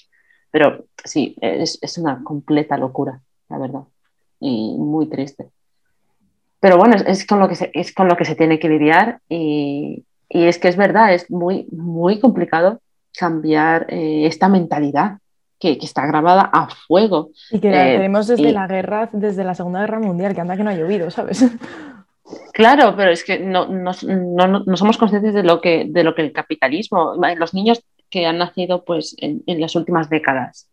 Pero sí, es, es una completa locura, la verdad, y muy triste. Pero bueno, es, es con lo que se, es con lo que se tiene que lidiar y, y es que es verdad, es muy, muy complicado cambiar eh, esta mentalidad que, que está grabada a fuego. Y que la Eh, tenemos desde y- la guerra, desde la Segunda Guerra Mundial, que anda que no ha llovido, ¿sabes? Claro, pero es que no, no, no- no somos conscientes de lo que, de lo que el capitalismo, los niños que han nacido pues, en, en las últimas décadas,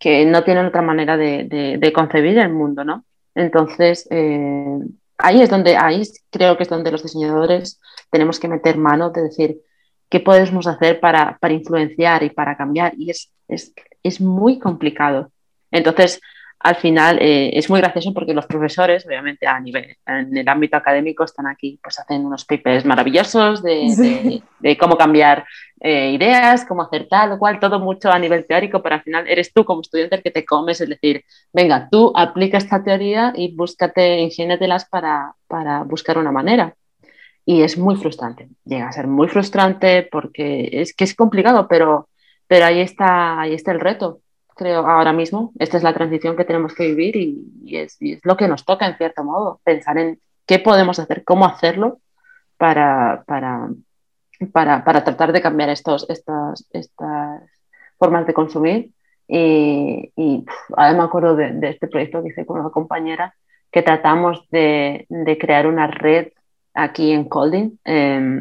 que no tienen otra manera de, de- de concebir el mundo, ¿no? Entonces, eh, ahí es donde, ahí creo que es donde los diseñadores tenemos que meter mano de decir qué podemos hacer para, para influenciar y para cambiar. Y es, es, es muy complicado. Entonces, al final eh, es muy gracioso porque los profesores, obviamente a nivel, en el ámbito académico, están aquí, pues hacen unos papers maravillosos de, Sí. de- de cómo cambiar eh, ideas, cómo hacer tal o cual, todo mucho a nivel teórico, pero al final eres tú como estudiante el que te comes, es decir, venga, tú aplica esta teoría y búscate, ingénietelas para, para buscar una manera. Y es muy frustrante, llega a ser muy frustrante porque es que es complicado, pero, pero ahí, está, ahí está el reto creo, ahora mismo. Esta es la transición que tenemos que vivir y, y, es, y, es, lo que nos toca, en cierto modo, pensar en qué podemos hacer, cómo hacerlo para, para, para, para tratar de cambiar estos, estas, estas formas de consumir. Y, y ahora me acuerdo de, de, este proyecto que hice con una compañera que tratamos de, de crear una red aquí en Colding. Eh,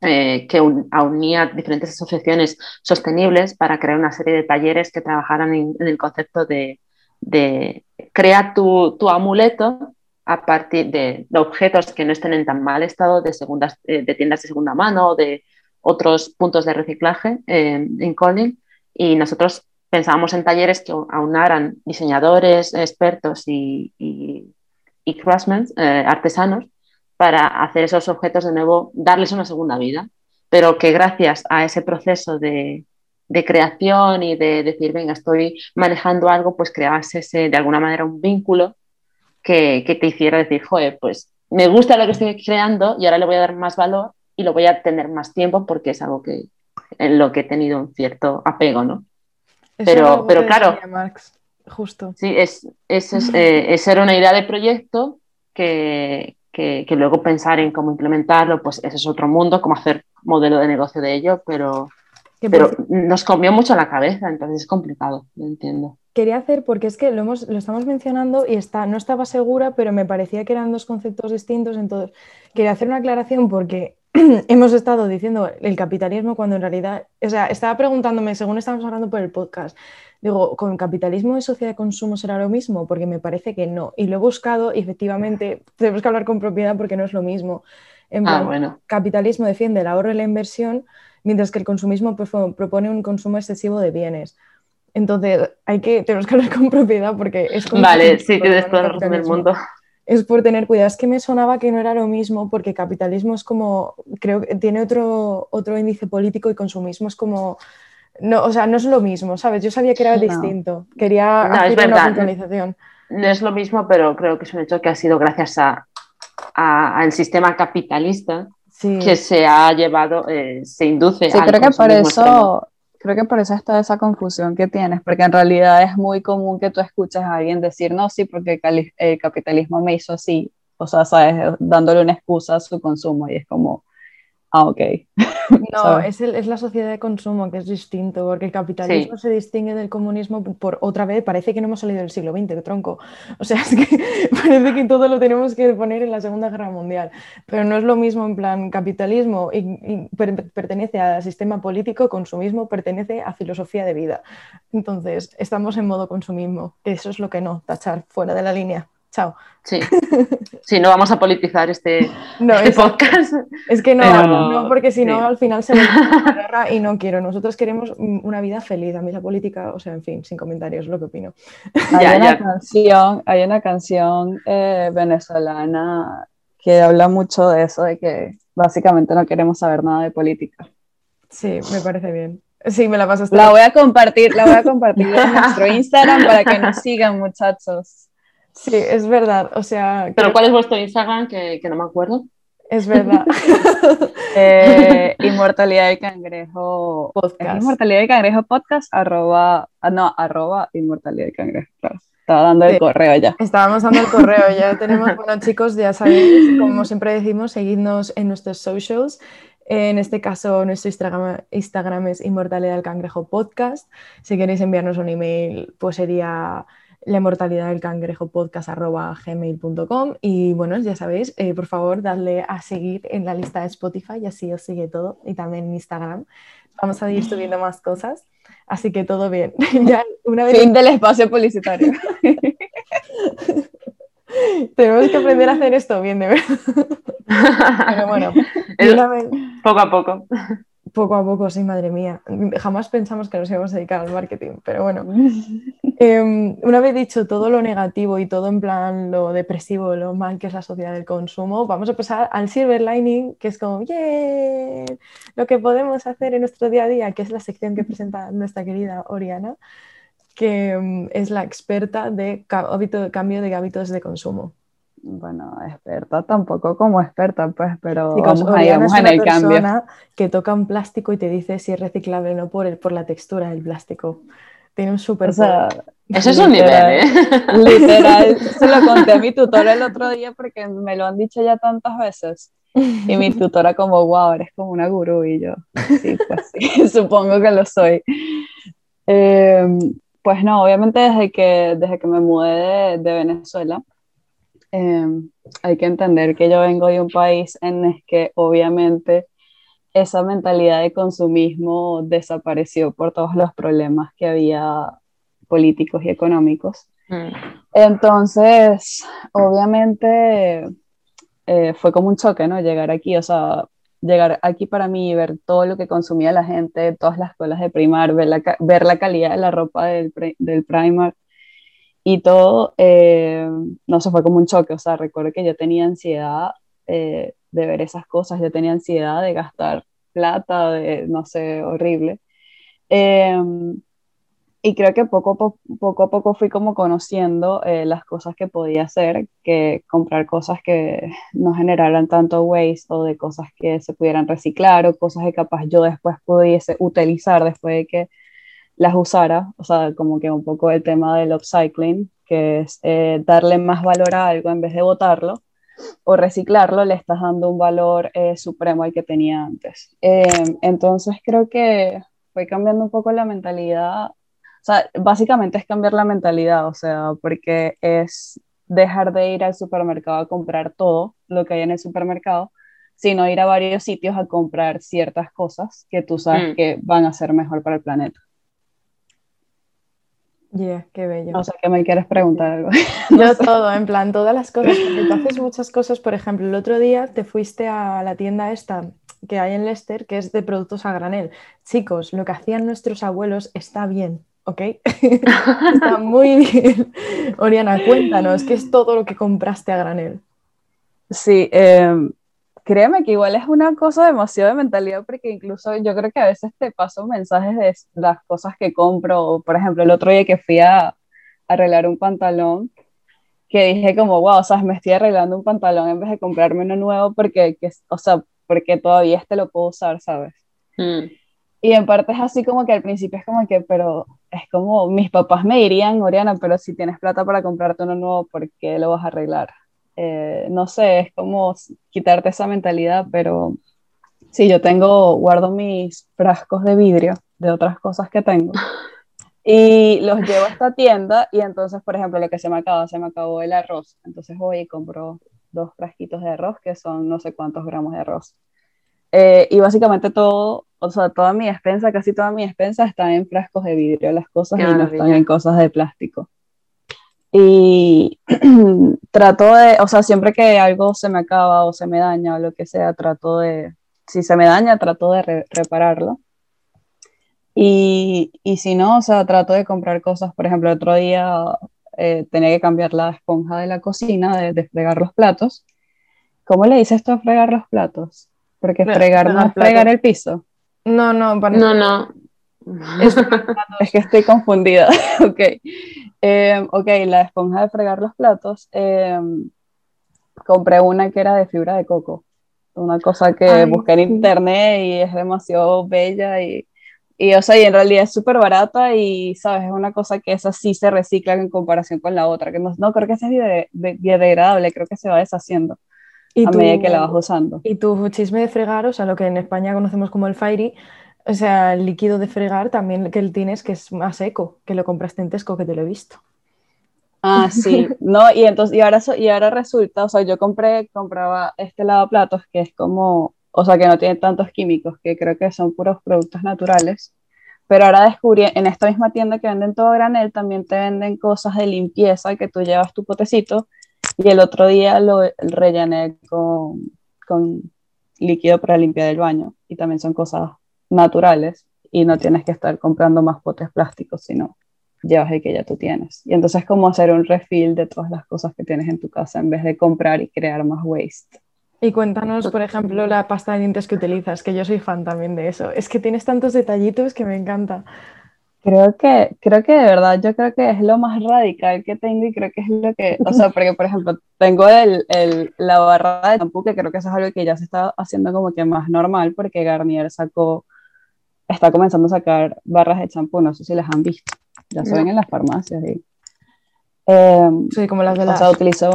eh, que un, unía diferentes asociaciones sostenibles para crear una serie de talleres que trabajaran en, el concepto de, de crear tu, tu, amuleto a partir de, objetos que no estén en tan mal estado de, segundas, eh, de tiendas de segunda mano o de otros puntos de reciclaje eh, en Colin. Y nosotros pensábamos en talleres que aunaran diseñadores, expertos y, y, craftsmen, artesanos, para hacer esos objetos de nuevo, darles una segunda vida, pero que gracias a ese proceso de, de creación y de decir, venga, estoy manejando algo, pues crease ese, de alguna manera un vínculo que, que, te hiciera decir, joder, pues me gusta lo que estoy creando y ahora le voy a dar más valor y lo voy a tener más tiempo porque es algo que en lo que he tenido un cierto apego, ¿no? Eso pero, pero claro, Marx, justo. Sí, es, es, es, eh, es ser una idea de proyecto que, que, que, luego pensar en cómo implementarlo, pues ese es otro mundo, cómo hacer modelo de negocio de ello, pero, pero nos comió mucho la cabeza, entonces es complicado, lo entiendo. Quería hacer, porque es que lo, hemos, lo estamos mencionando y está, no estaba segura, pero me parecía que eran dos conceptos distintos, entonces quería hacer una aclaración porque hemos estado diciendo el capitalismo cuando en realidad, o sea, estaba preguntándome, según estábamos hablando por el podcast, digo, ¿con capitalismo y sociedad de consumo será lo mismo? Porque me parece que no. Y lo he buscado y efectivamente tenemos que hablar con propiedad porque no es lo mismo. En plan, ah, bueno. capitalismo defiende el ahorro y la inversión, mientras que el consumismo pues, propone un consumo excesivo de bienes. Entonces, hay que, tenemos que hablar con propiedad porque es. Vale, sí, tienes toda la razón del mundo. Es por tener cuidado. Es que me sonaba que no era lo mismo porque capitalismo es como, creo que tiene otro, otro índice político y consumismo es como, no, o sea, no es lo mismo, ¿sabes? Yo sabía que era no. distinto. Quería no, hacer es verdad. una puntualización. No es lo mismo, pero creo que es un hecho que ha sido gracias a, a, al sistema capitalista que se ha llevado, eh, se induce sí, creo que por eso Creo que por eso está esa confusión que tienes, porque en realidad es muy común que tú escuches a alguien decir, no, sí, porque el capitalismo me hizo así, o sea, sabes, dándole una excusa a su consumo y es como, Ah, ok. No, es, es, la sociedad de consumo que es distinto, porque el capitalismo se distingue del comunismo por otra vez, parece que no hemos salido del siglo XX, de tronco. O sea, es que parece que todo lo tenemos que poner en la Segunda Guerra Mundial, pero no es lo mismo en plan capitalismo y, pertenece al sistema político, consumismo pertenece a filosofía de vida. Entonces, estamos en modo consumismo, eso es lo que no, tachar fuera de la línea. Chao. Sí. sí, no vamos a politizar este, este podcast. Es que no, no porque si no al final se va la guerra y no quiero. Nosotros queremos una vida feliz. A mí la política, o sea, en fin, sin comentarios, lo que opino. Hay, una, Canción, hay una canción eh, venezolana que habla mucho de eso, de que básicamente no queremos saber nada de política. Sí, me parece bien. Sí, me la pasaste. La voy a compartir, la voy a compartir en nuestro Instagram para que nos sigan, muchachos. Sí, es verdad. O sea. ¿Pero cuál es vuestro Instagram? Que, no me acuerdo. Es verdad. Eh, inmortalidad del cangrejo podcast. Inmortalidad del cangrejo podcast, arroba, ah, no, arroba inmortalidad del cangrejo, Estaba dando el correo ya. Estábamos dando el correo, ya tenemos, bueno chicos, ya sabéis, como siempre decimos, seguidnos en nuestros socials. En este caso, nuestro Instagram, Instagram es Inmortalidad del Cangrejo Podcast. Si queréis enviarnos un email, pues sería la inmortalidad del cangrejo podcast gmail.com y bueno, ya sabéis, eh, por favor, dadle a seguir en la lista de Spotify y así os sigue todo y también en Instagram. Vamos a ir subiendo más cosas, así que todo bien. ya, una vez... Fin del espacio publicitario. Tenemos que aprender a hacer esto bien, de verdad. Pero bueno, poco a poco. Poco a poco, sí, madre mía. Jamás pensamos que nos íbamos a dedicar al marketing, pero bueno. Em, una vez dicho todo lo negativo y todo en plan lo depresivo, lo mal que es la sociedad del consumo, vamos a pasar al silver lining, que es como, ¡yeah! Lo que podemos hacer en nuestro día a día, que es la sección que presenta nuestra querida Oriana, que em, es la experta de cambio de hábitos de consumo bueno, experta tampoco como experta, pues, pero vamos, ahí, vamos en el cambio. que toca un plástico y te dice si es reciclable o no por, el, por la textura del plástico. Tiene un súper... O eso es un nivel, ¿eh? Literal, se lo conté a mi tutora el otro día porque me lo han dicho ya tantas veces. Y mi tutora como, wow, eres como una gurú. Y yo, sí, pues sí, supongo que lo soy. Em, pues no, obviamente desde que, desde que me mudé de Venezuela, Em, hay que entender que yo vengo de un país en el que obviamente esa mentalidad de consumismo desapareció por todos los problemas que había políticos y económicos. Mm. Entonces, obviamente eh, fue como un choque, ¿no? Llegar aquí, o sea, llegar aquí para mí y ver todo lo que consumía la gente, todas las colas de primar, ver la, ver la calidad de la ropa del, del Primark, y todo, eh, no se fue como un choque, o sea, recuerdo que yo tenía ansiedad eh, de ver esas cosas, yo tenía ansiedad de gastar plata, de, no sé, horrible. Em, y creo que poco, poco a poco fui como conociendo eh, las cosas que podía hacer, que comprar cosas que no generaran tanto waste o de cosas que se pudieran reciclar o cosas que capaz yo después pudiese utilizar después de que las usara, o sea, como que un poco el tema del upcycling, que es eh, darle más valor a algo en vez de botarlo o reciclarlo, le estás dando un valor eh, supremo al que tenía antes. Em, entonces creo que fue cambiando un poco la mentalidad, o sea, básicamente es cambiar la mentalidad, o sea, porque es dejar de ir al supermercado a comprar todo lo que hay en el supermercado, sino ir a varios sitios a comprar ciertas cosas que tú sabes mm. que van a ser mejor para el planeta. Yeah, qué bello. O sea, que me quieres preguntar algo. Yo todo, en plan, todas las cosas, porque tú haces muchas cosas, por ejemplo, el otro día te fuiste a la tienda esta que hay en Leicester, que es de productos a granel. Chicos, lo que hacían nuestros abuelos está bien, ¿ok? está muy bien. Oriana, cuéntanos, ¿qué es todo lo que compraste a granel? Sí, eh, créeme que igual es una cosa demasiado de mentalidad porque incluso yo creo que a veces te paso mensajes de las cosas que compro, por ejemplo, el otro día que fui a, arreglar un pantalón, que dije como, wow, o sea, me estoy arreglando un pantalón en vez de comprarme uno nuevo porque, que, o sea, porque todavía este lo puedo usar, ¿sabes? Mm. Y en parte es así como que al principio es como que, pero es como mis papás me dirían, Oriana, pero si tienes plata para comprarte uno nuevo, ¿por qué lo vas a arreglar? Eh, no sé, es como quitarte esa mentalidad, pero sí, yo tengo, guardo mis frascos de vidrio de otras cosas que tengo y los llevo a esta tienda y entonces, por ejemplo, lo que se me acaba, se me acabó el arroz, entonces voy y compro dos frasquitos de arroz que son no sé cuántos gramos de arroz. Eh, y básicamente todo, o sea, toda mi despensa, casi toda mi despensa está en frascos de vidrio, las cosas y no están en cosas de plástico. Y trato de, o sea, siempre que algo se me acaba o se me daña o lo que sea, trato de, si se me daña, trato de repararlo. Y, y, si no, o sea, trato de comprar cosas, por ejemplo, otro día eh, tenía que cambiar la esponja de la cocina, de, fregar los platos. ¿Cómo le dices esto a fregar los platos? Porque fregar no es fregar el piso. No, no, no, no. Es, que estoy confundida. ok. Eh, ok, la esponja de fregar los platos. Eh, compré una que era de fibra de coco. Una cosa que busqué en internet y es demasiado bella y, y, o sea, y en realidad es súper barata y, ¿sabes? Es una cosa que esa sí se recicla en comparación con la otra, que no, no creo que sea biodegradable, creo que se va deshaciendo a medida que la vas usando. Y tu chisme de fregar, o sea, lo que en España conocemos como el fairy, o sea, el líquido de fregar también que él tienes que es más eco, que lo compraste en Tesco, que te lo he visto. Ah, sí, no, y entonces, y ahora, y ahora resulta, o sea, yo compré, compraba este lavaplatos que es como, o sea, que no tiene tantos químicos, que creo que son puros productos naturales, pero ahora descubrí, en esta misma tienda que venden todo granel, también te venden cosas de limpieza, que tú llevas tu potecito, y el otro día lo rellené con, con líquido para limpiar el baño, y también son cosas naturales y no tienes que estar comprando más potes plásticos, sino llevas el que ya tú tienes. Y entonces es como hacer un refill de todas las cosas que tienes en tu casa en vez de comprar y crear más waste. Y cuéntanos, por ejemplo, la pasta de dientes que utilizas, que yo soy fan también de eso. Es que tienes tantos detallitos que me encanta. Creo que, creo que de verdad, yo creo que es lo más radical que tengo y creo que es lo que, o sea, porque por ejemplo, tengo el, el, la barra de champú, que creo que eso es algo que ya se está haciendo como que más normal, porque Garnier sacó está comenzando a sacar barras de champú, no sé si las han visto, ya se ven en las farmacias. Y, em, sí, como las de la... O sea, utilizo,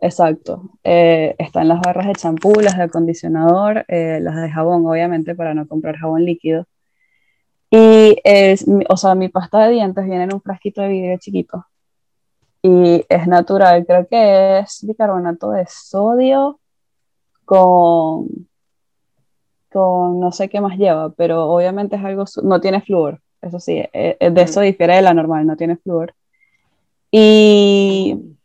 exacto, eh, están las barras de champú, las de acondicionador, eh, las de jabón, obviamente, para no comprar jabón líquido. Y, es, o sea, mi pasta de dientes viene en un frasquito de vidrio chiquito. Y es natural, creo que es bicarbonato de sodio con no sé qué más lleva, pero obviamente es algo, no tiene flúor, eso sí, eh, eh, de eso difiere de la normal, no tiene flúor. Y,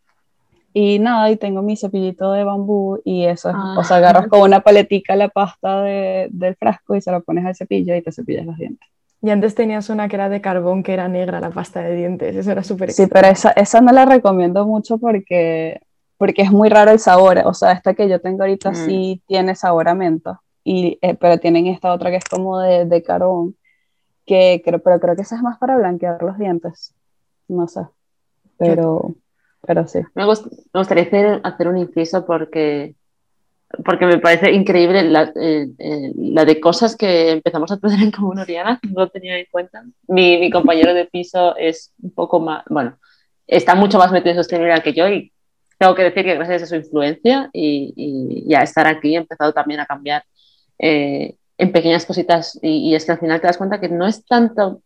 y nada, y tengo mi cepillito de bambú y eso, o sea, ah. agarras con una paletica la pasta del frasco y se la pones al cepillo y te cepillas los dientes. Y antes tenías una que era de carbón, que era negra, la pasta de dientes, eso era súper Sí, pero esa, esa no la recomiendo mucho porque, porque es muy raro el sabor, o sea, esta que yo tengo ahorita mm. sí tiene sabor a menta y, eh, pero tienen esta otra que es como de, de carbón, que creo, pero creo que esa es más para blanquear los dientes, no sé, pero, pero sí. Me, gustaría hacer, hacer, un inciso porque, porque me parece increíble la, la, de cosas que empezamos a tener en común, Oriana, no tenía en cuenta. Mi, mi compañero de piso es un poco más, bueno, está mucho más metido en sostenibilidad que yo y tengo que decir que gracias a su influencia y, y, y, a estar aquí he empezado también a cambiar eh, en pequeñas cositas y, es que al final te das cuenta que no es tanto,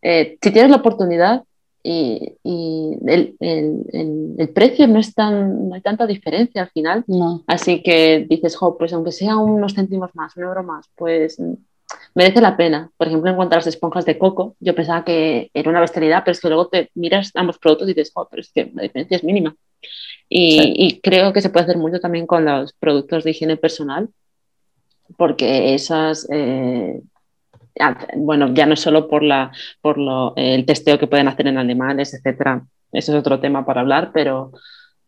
eh, si tienes la oportunidad y, el, el, precio no es tan, no hay tanta diferencia al final, así que dices, jo, pues aunque sea unos céntimos más, un euro más, pues merece la pena. Por ejemplo, en cuanto a las esponjas de coco, yo pensaba que era una bestialidad, pero es que luego te miras ambos productos y dices, jo, pero es que la diferencia es mínima. Y, y, creo que se puede hacer mucho también con los productos de higiene personal, porque esas, eh, bueno, ya no solo por, la, por lo, el testeo que pueden hacer en animales, etcétera, eso es otro tema para hablar, pero,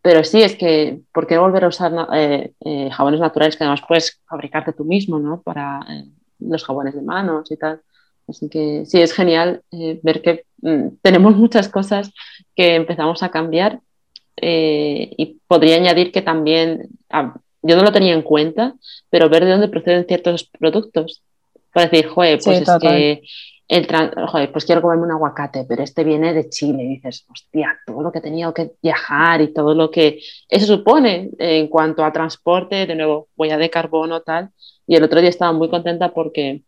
pero sí, es que, ¿por qué volver a usar eh, eh, jabones naturales que además puedes fabricarte tú mismo, ¿no? Para los jabones de manos y tal. Así que sí, es genial ver que mm, tenemos muchas cosas que empezamos a cambiar y podría añadir que también yo no lo tenía en cuenta, pero ver de dónde proceden ciertos productos. Para decir, joder, pues es que el joder, pues quiero comerme un aguacate, pero este viene de Chile. Y dices, hostia, todo lo que he tenido que viajar y todo lo que eso supone en cuanto a transporte, de nuevo, huella de carbono, tal. Y el otro día estaba muy contenta porque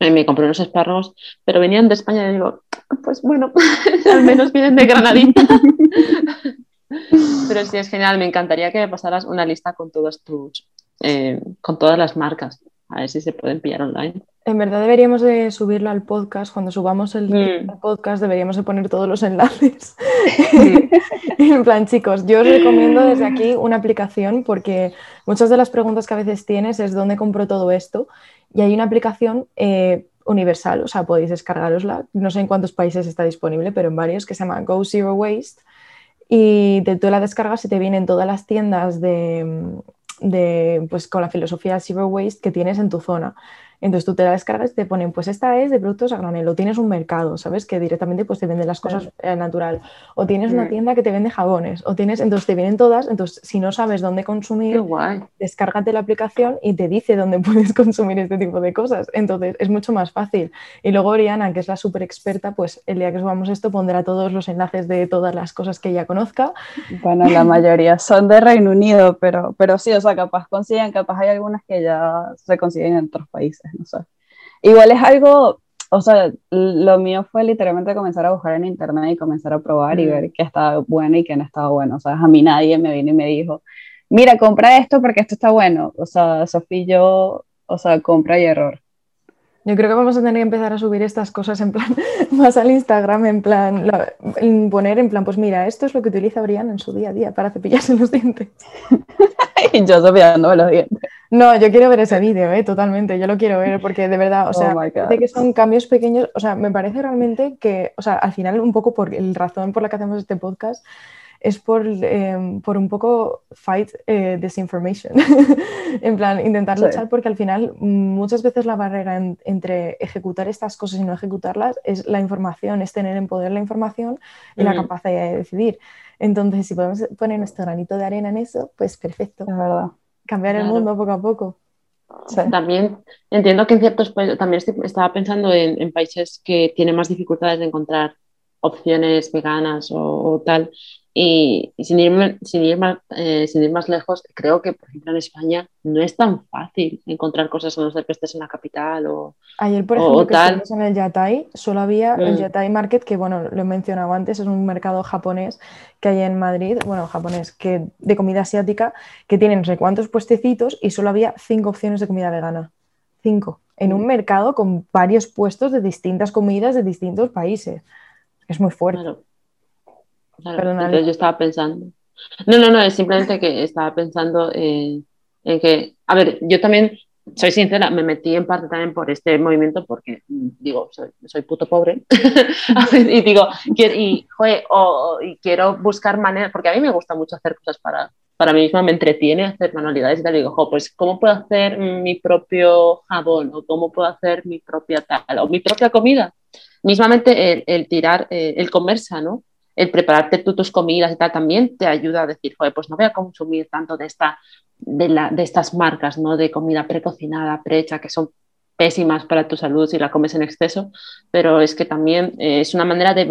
eh, me compré unos espárragos, pero venían de España y digo, pues bueno, al menos vienen de Granadita. pero sí, es genial, me encantaría que me pasaras una lista con todas tus, eh, con todas las marcas, a ver si se pueden pillar online. En verdad deberíamos de subirlo al podcast. Cuando subamos el, mm. podcast deberíamos de poner todos los enlaces. en plan, chicos, yo os recomiendo desde aquí una aplicación porque muchas de las preguntas que a veces tienes es dónde compro todo esto. Y hay una aplicación eh, universal, o sea, podéis descargarosla. No sé en cuántos países está disponible, pero en varios, que se llama Go Zero Waste. Y de, tú la descargas y te vienen todas las tiendas de, de, pues, con la filosofía Zero Waste que tienes en tu zona. Entonces tú te la descargas y te ponen, pues esta es de productos a granel, o tienes un mercado, ¿sabes? Que directamente pues te venden las cosas eh, natural, o tienes una mm. tienda que te vende jabones, o tienes, entonces te vienen todas, entonces si no sabes dónde consumir, descárgate la aplicación y te dice dónde puedes consumir este tipo de cosas, entonces es mucho más fácil. Y luego Oriana, que es la súper experta, pues el día que subamos esto pondrá todos los enlaces de todas las cosas que ella conozca. Bueno, la mayoría son de Reino Unido, pero, pero sí, o sea, capaz consiguen, capaz hay algunas que ya se consiguen en otros países no sé. Igual es algo, o sea, lo mío fue literalmente comenzar a buscar en internet y comenzar a probar y ver qué estaba bueno y qué no estaba bueno. O sea, a mí nadie me vino y me dijo, mira, compra esto porque esto está bueno. O sea, Sofía y yo, o sea, compra y error. Yo creo que vamos a tener que empezar a subir estas cosas en plan, más al Instagram, en plan, poner en plan, pues mira, esto es lo que utiliza Brian en su día a día para cepillarse los dientes. y yo cepillándome los dientes. No, yo quiero ver ese vídeo, ¿eh? totalmente, yo lo quiero ver porque de verdad, o sea, oh que son cambios pequeños, o sea, me parece realmente que, o sea, al final un poco por el razón por la que hacemos este podcast es por, em, por un poco fight eh, disinformation, en plan, intentar luchar porque al final muchas veces la barrera entre ejecutar estas cosas y no ejecutarlas es la información, es tener en poder la información y la capacidad de decidir. Entonces, si podemos poner nuestro granito de arena en eso, pues perfecto. Es verdad. Cambiar el mundo poco a poco. También entiendo que en ciertos países, también estaba pensando en, países que tienen más dificultades de encontrar opciones veganas o tal, y, sin, ir, sin, ir más, eh, sin ir más lejos, creo que, por ejemplo, en España no es tan fácil encontrar cosas a no ser que estés en la capital o Ayer, por ejemplo, que estuvimos en el Yatai, solo había el mm. Yatai Market, que, bueno, lo he mencionado antes, es un mercado japonés que hay en Madrid, bueno, japonés, que de comida asiática, que tiene no sé cuántos puestecitos y solo había cinco opciones de comida vegana. Cinco. En un mm. mercado con varios puestos de distintas comidas de distintos países. Es muy fuerte entonces yo estaba pensando. No, no, no, es simplemente que estaba pensando en que, a ver, yo también, soy sincera, me metí en parte también por este movimiento porque, digo, soy, puto pobre y digo, y, y quiero buscar maneras, porque a mí me gusta mucho hacer cosas para, para mí misma, me entretiene hacer manualidades y tal, y digo, pues, ¿cómo puedo hacer mi propio jabón? ¿O cómo puedo hacer mi propia tal? ¿O mi propia comida? Mismamente el, tirar, eh, el comer sano, el prepararte tú tus comidas y tal también te ayuda a decir, joder, pues no voy a consumir tanto de, esta, de, la, de estas marcas, ¿no? De comida precocinada, prehecha, que son pésimas para tu salud si la comes en exceso, pero es que también eh, es una manera de,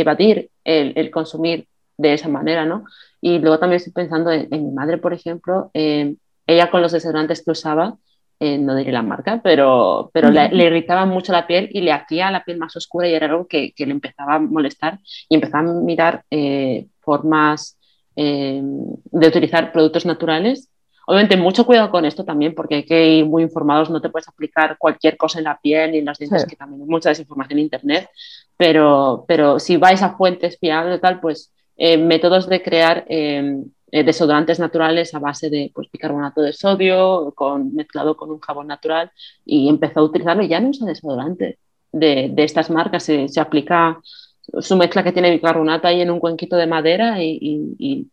evadir el, el, consumir de esa manera, ¿no? Y luego también estoy pensando en, mi madre, por ejemplo, eh, ella con los desodorantes que usaba, eh, no diré la marca, pero, pero le, irritaba mucho la piel y le hacía la piel más oscura y era algo que, que le empezaba a molestar y empezaba a mirar eh, formas eh, de utilizar productos naturales. Obviamente, mucho cuidado con esto también, porque hay que ir muy informados, no te puedes aplicar cualquier cosa en la piel y en los dientes, que también hay mucha desinformación en Internet, pero, pero si vais a fuentes fiables y tal, pues métodos de crear eh, desodorantes naturales a base de pues, bicarbonato de sodio con, mezclado con un jabón natural y empezó a utilizarlo y ya no usa desodorante. De, de estas marcas, se, se, aplica su mezcla que tiene bicarbonato ahí en un cuenquito de madera y, y,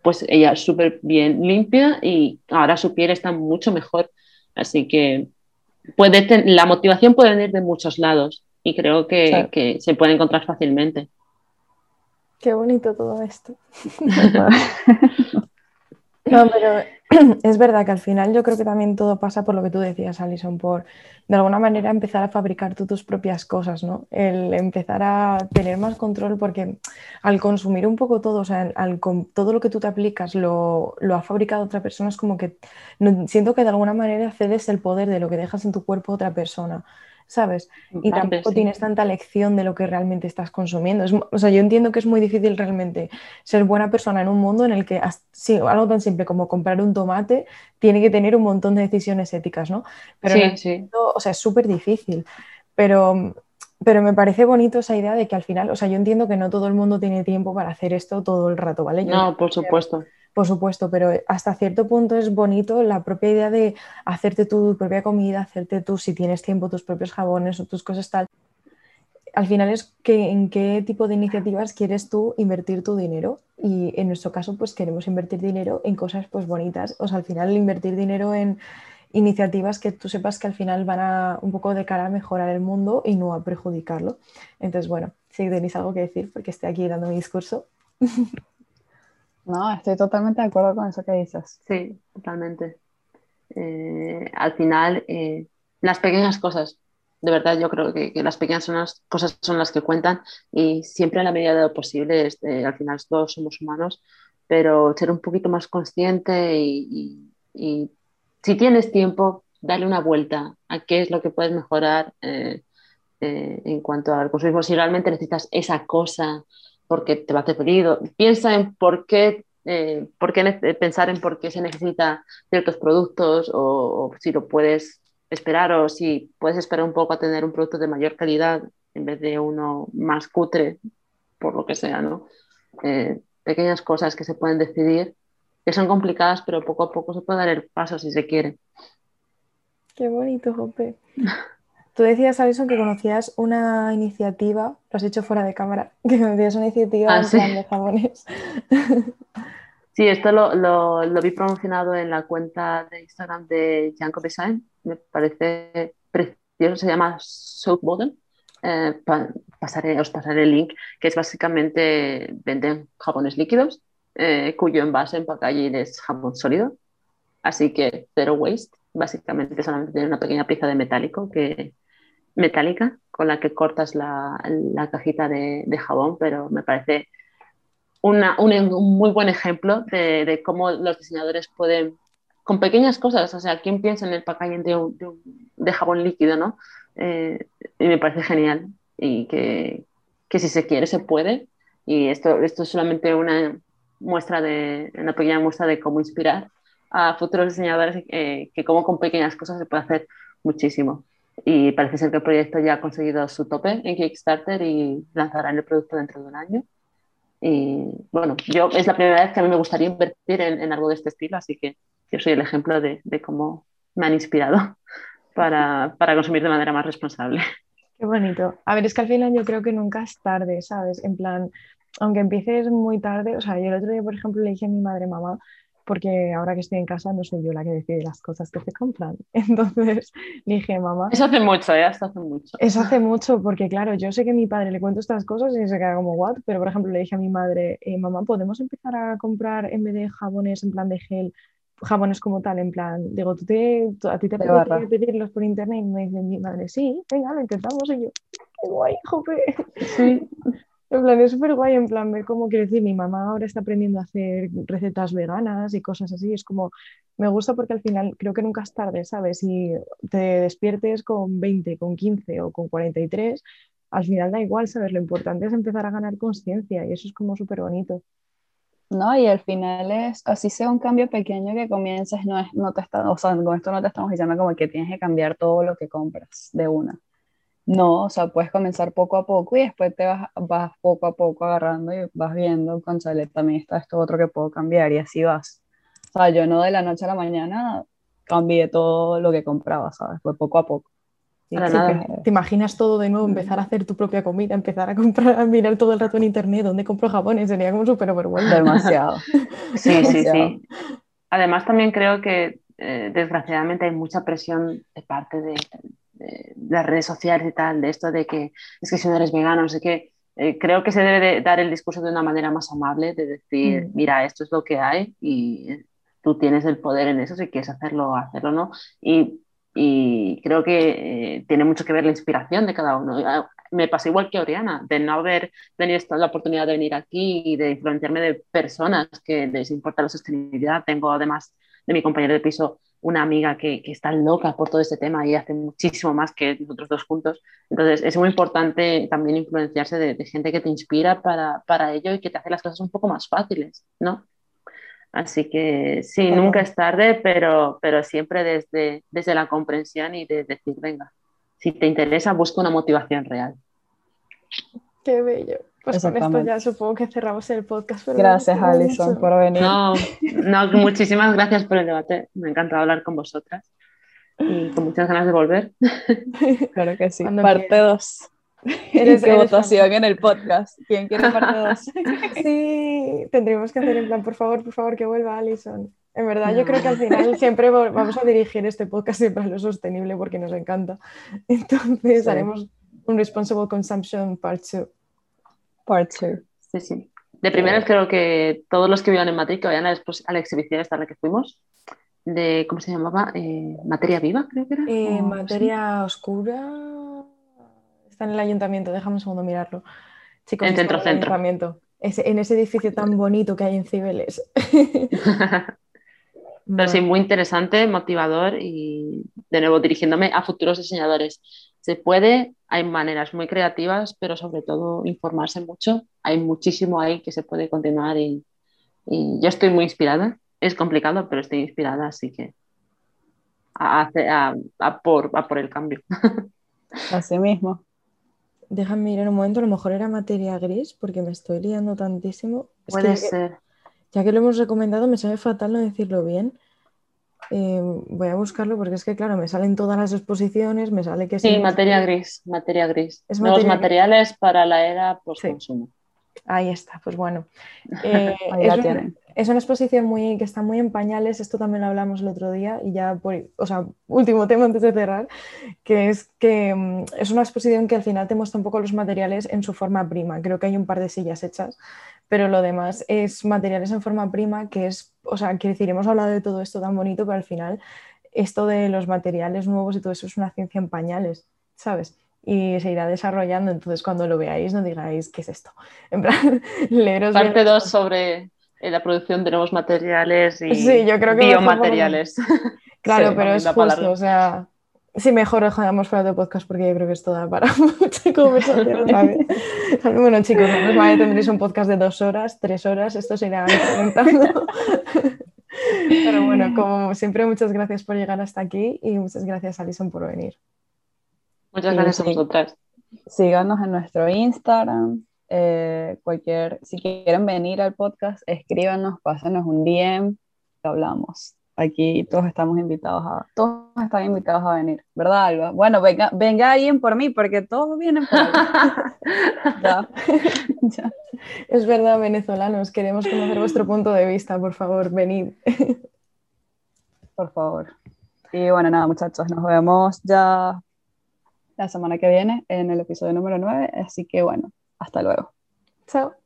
pues ella es súper bien limpia y ahora su piel está mucho mejor, así que puede la motivación puede venir de muchos lados y creo que, que se puede encontrar fácilmente. Qué bonito todo esto. no, pero es verdad que al final yo creo que también todo pasa por lo que tú decías, Alison, por de alguna manera empezar a fabricar tú tus propias cosas, ¿no? El empezar a tener más control porque al consumir un poco todo, o sea, al, todo lo que tú te aplicas lo, lo, ha fabricado otra persona, es como que siento que de alguna manera cedes el poder de lo que dejas en tu cuerpo a otra persona. ¿Sabes? Y tampoco tienes tanta lección de lo que realmente estás consumiendo. o sea, yo entiendo que es muy difícil realmente ser buena persona en un mundo en el que algo tan simple como comprar un tomate tiene que tener un montón de decisiones éticas, ¿no? Pero sí, sí. o sea, es súper difícil. Pero, pero me parece bonito esa idea de que al final, o sea, yo entiendo que no todo el mundo tiene tiempo para hacer esto todo el rato, ¿vale? no, por supuesto por supuesto, pero hasta cierto punto es bonito la propia idea de hacerte tu propia comida, hacerte tú, si tienes tiempo, tus propios jabones o tus cosas tal. Al final es que en qué tipo de iniciativas quieres tú invertir tu dinero y en nuestro caso pues queremos invertir dinero en cosas pues bonitas, o sea, al final invertir dinero en iniciativas que tú sepas que al final van a un poco de cara a mejorar el mundo y no a perjudicarlo. Entonces, bueno, si tenéis algo que decir porque estoy aquí dando mi discurso. No, estoy totalmente de acuerdo con eso que dices. Sí, totalmente. Eh, al final, eh, las pequeñas cosas, de verdad yo creo que, las pequeñas son las cosas son las que cuentan y siempre a la medida de lo posible, este, al final todos somos humanos, pero ser un poquito más consciente y, si tienes tiempo, darle una vuelta a qué es lo que puedes mejorar eh, en cuanto al consumismo. Si realmente necesitas esa cosa porque te va a hacer pedido. Piensa en por qué, eh, por qué pensar en por qué se necesita ciertos productos o, si lo puedes esperar o si puedes esperar un poco a tener un producto de mayor calidad en vez de uno más cutre, por lo que sea, ¿no? Eh, pequeñas cosas que se pueden decidir, que son complicadas, pero poco a poco se puede dar el paso si se quiere. Qué bonito, Jope. Tú decías, Alison, que conocías una iniciativa, lo has hecho fuera de cámara, que conocías una iniciativa ah, de jabones. Sí, esto lo, lo, vi promocionado en la cuenta de Instagram de Janko Design. Me parece precioso, se llama Soap Bottle. Eh, pasaré, os pasaré el link, que es básicamente venden jabones líquidos, eh, cuyo envase en packaging es jabón sólido. Así que cero waste. Básicamente solamente tiene una pequeña pieza de metálico que, metálica con la que cortas la, cajita de, jabón, pero me parece un, muy buen ejemplo de, cómo los diseñadores pueden, con pequeñas cosas, o sea, ¿quién piensa en el packaging de, de, jabón líquido, no? Eh, y me parece genial y que, que, si se quiere se puede y esto, esto es solamente una muestra de, una pequeña muestra de cómo inspirar a futuros diseñadores eh, que como con pequeñas cosas se puede hacer muchísimo y parece ser que el proyecto ya ha conseguido su tope en Kickstarter y lanzarán el producto dentro de un año. Y bueno, yo es la primera vez que a mí me gustaría invertir en, en algo de este estilo, así que yo soy el ejemplo de, de cómo me han inspirado para, para, consumir de manera más responsable. Qué bonito. A ver, es que al final yo creo que nunca es tarde, ¿sabes? En plan, aunque empieces muy tarde, o sea, yo el otro día, por ejemplo, le dije a mi madre, mamá, porque ahora que estoy en casa no soy yo la que decide las cosas que se compran. Entonces dije, mamá. Eso hace mucho, ¿eh? Eso hace mucho. Eso hace mucho, porque claro, yo sé que a mi padre le cuento estas cosas y se queda como, ¿what? Pero por ejemplo, le dije a mi madre, eh, mamá, ¿podemos empezar a comprar en vez de jabones en plan de gel? jabones como tal, en plan, digo, ¿tú te, a ti te apetece pedirlos por internet? Y me dice mi madre, sí, venga, lo intentamos. Y yo, qué guay, jope. Sí. En plan, es súper guay, en plan, ver cómo quiere decir, mi mamá ahora está aprendiendo a hacer recetas veganas y cosas así. Es como, me gusta porque al final creo que nunca es tarde, ¿sabes? Si te despiertes con 20, con 15 o con 43, al final da igual, ¿sabes? Lo importante es empezar a ganar conciencia y eso es como súper bonito. No, y al final es, así sea un cambio pequeño que comiences, no es, no te está, o sea, con esto no te estamos diciendo como que tienes que cambiar todo lo que compras de una no, o sea, puedes comenzar poco a poco y después te vas, vas poco a poco agarrando y vas viendo, conchale, también está esto otro que puedo cambiar y así vas. O sea, yo no de la noche a la mañana cambié todo lo que compraba, ¿sabes? Fue poco a poco. Te imaginas todo de nuevo, empezar a hacer tu propia comida, empezar a comprar, a mirar todo el rato en internet dónde compro jabones, sería como súper vergüenza. Demasiado. sí, sí, sí. Además también creo que eh, desgraciadamente hay mucha presión de parte de, las redes sociales y tal, de esto de que es que si no eres vegano, no sé qué, eh, creo que se debe dar el discurso de una manera más amable, de decir, mm. mira, esto es lo que hay y tú tienes el poder en eso, si quieres hacerlo, hacerlo, ¿no? Y, y creo que eh, tiene mucho que ver la inspiración de cada uno. Ah, me pasa igual que Oriana, de no haber tenido la oportunidad de venir aquí y de influenciarme de personas que les importa la sostenibilidad. Tengo además de mi compañero de piso una amiga que, que, está loca por todo este tema y hace muchísimo más que nosotros dos juntos. Entonces es muy importante también influenciarse de, de gente que te inspira para, para, ello y que te hace las cosas un poco más fáciles, ¿no? Así que sí, nunca es tarde, pero, pero siempre desde, desde la comprensión y de decir, venga, si te interesa, busca una motivación real. Qué bello. Pues con esto ya supongo que cerramos el podcast. gracias, Alison, por venir. No, no, muchísimas gracias por el debate. Me encanta hablar con vosotras y con muchas ganas de volver. Claro que sí. Parte 2. Eres, ¿Qué votación en el podcast? ¿Quién quiere parte 2? sí, tendríamos que hacer en plan, por favor, por favor, que vuelva Alison. En verdad, yo creo que al final siempre vamos a dirigir este podcast siempre a lo sostenible porque nos encanta. Entonces haremos un Responsible Consumption Part 2. Part 2. Sí, sí. De primeras creo que todos los que vivan en Madrid que vayan a la, exhibición esta la que fuimos, de, ¿cómo se llamaba? Eh, materia viva, creo que era. Eh, materia oscura. Está en el ayuntamiento, déjame un segundo mirarlo. Chicos, en centro centro. en ese edificio tan bonito que hay en Cibeles. Pero sí, muy interesante, motivador y de nuevo dirigiéndome a futuros diseñadores. Se puede, hay maneras muy creativas, pero sobre todo informarse mucho. Hay muchísimo ahí que se puede continuar y, y yo estoy muy inspirada. Es complicado, pero estoy inspirada, así que a, a, a, por, a por el cambio. Así mismo. Déjame mirar un momento, a lo mejor era materia gris porque me estoy liando tantísimo. Puede ser ya que lo hemos recomendado, me sabe fatal no decirlo bien. Eh, voy a buscarlo porque es que, claro, me salen todas las exposiciones, me sale que... Sí, materia gris, materia gris. Es Nuevos materiales para la era post-consumo. Ahí está, pues bueno. Eh, es, una, es, una, exposición muy, que está muy en pañales, esto también lo hablamos el otro día y ya, por, o sea, último tema antes de cerrar, que es que mm, es una exposición que al final te muestra un poco los materiales en su forma prima. Creo que hay un par de sillas hechas, pero lo demás es materiales en forma prima, que es, o sea, quiero decir, hemos hablado de todo esto tan bonito, pero al final esto de los materiales nuevos y todo eso es una ciencia en pañales, ¿sabes? Y se irá desarrollando. Entonces, cuando lo veáis, no digáis, ¿qué es esto? En plan, leeros. Parte 2 sobre eh, la producción de nuevos materiales y sí, yo creo que biomateriales. Claro, pero es justo, o sea, sí, mejor dejamos para otro podcast porque yo creo que esto da para mucha conversación, bueno, chicos, vale, tendréis un podcast de dos horas, tres horas, esto se irá incrementando. Pero bueno, como siempre, muchas gracias por llegar hasta aquí y muchas gracias, Alison, por venir. Muchas gracias a vosotras. Síganos en nuestro Instagram. Eh, cualquier, si quieren venir al podcast, escríbanos, pásenos un DM, hablamos. Aquí todos estamos invitados a, todos están invitados a venir, ¿verdad, Alba? Bueno, venga, venga alguien por mí, porque todos vienen por mí. Es verdad, venezolanos, queremos conocer vuestro punto de vista, por favor, venid. Por favor. Y bueno, nada, muchachos, nos vemos ya la semana que viene en el episodio número 9. Así que bueno, hasta luego. Chao.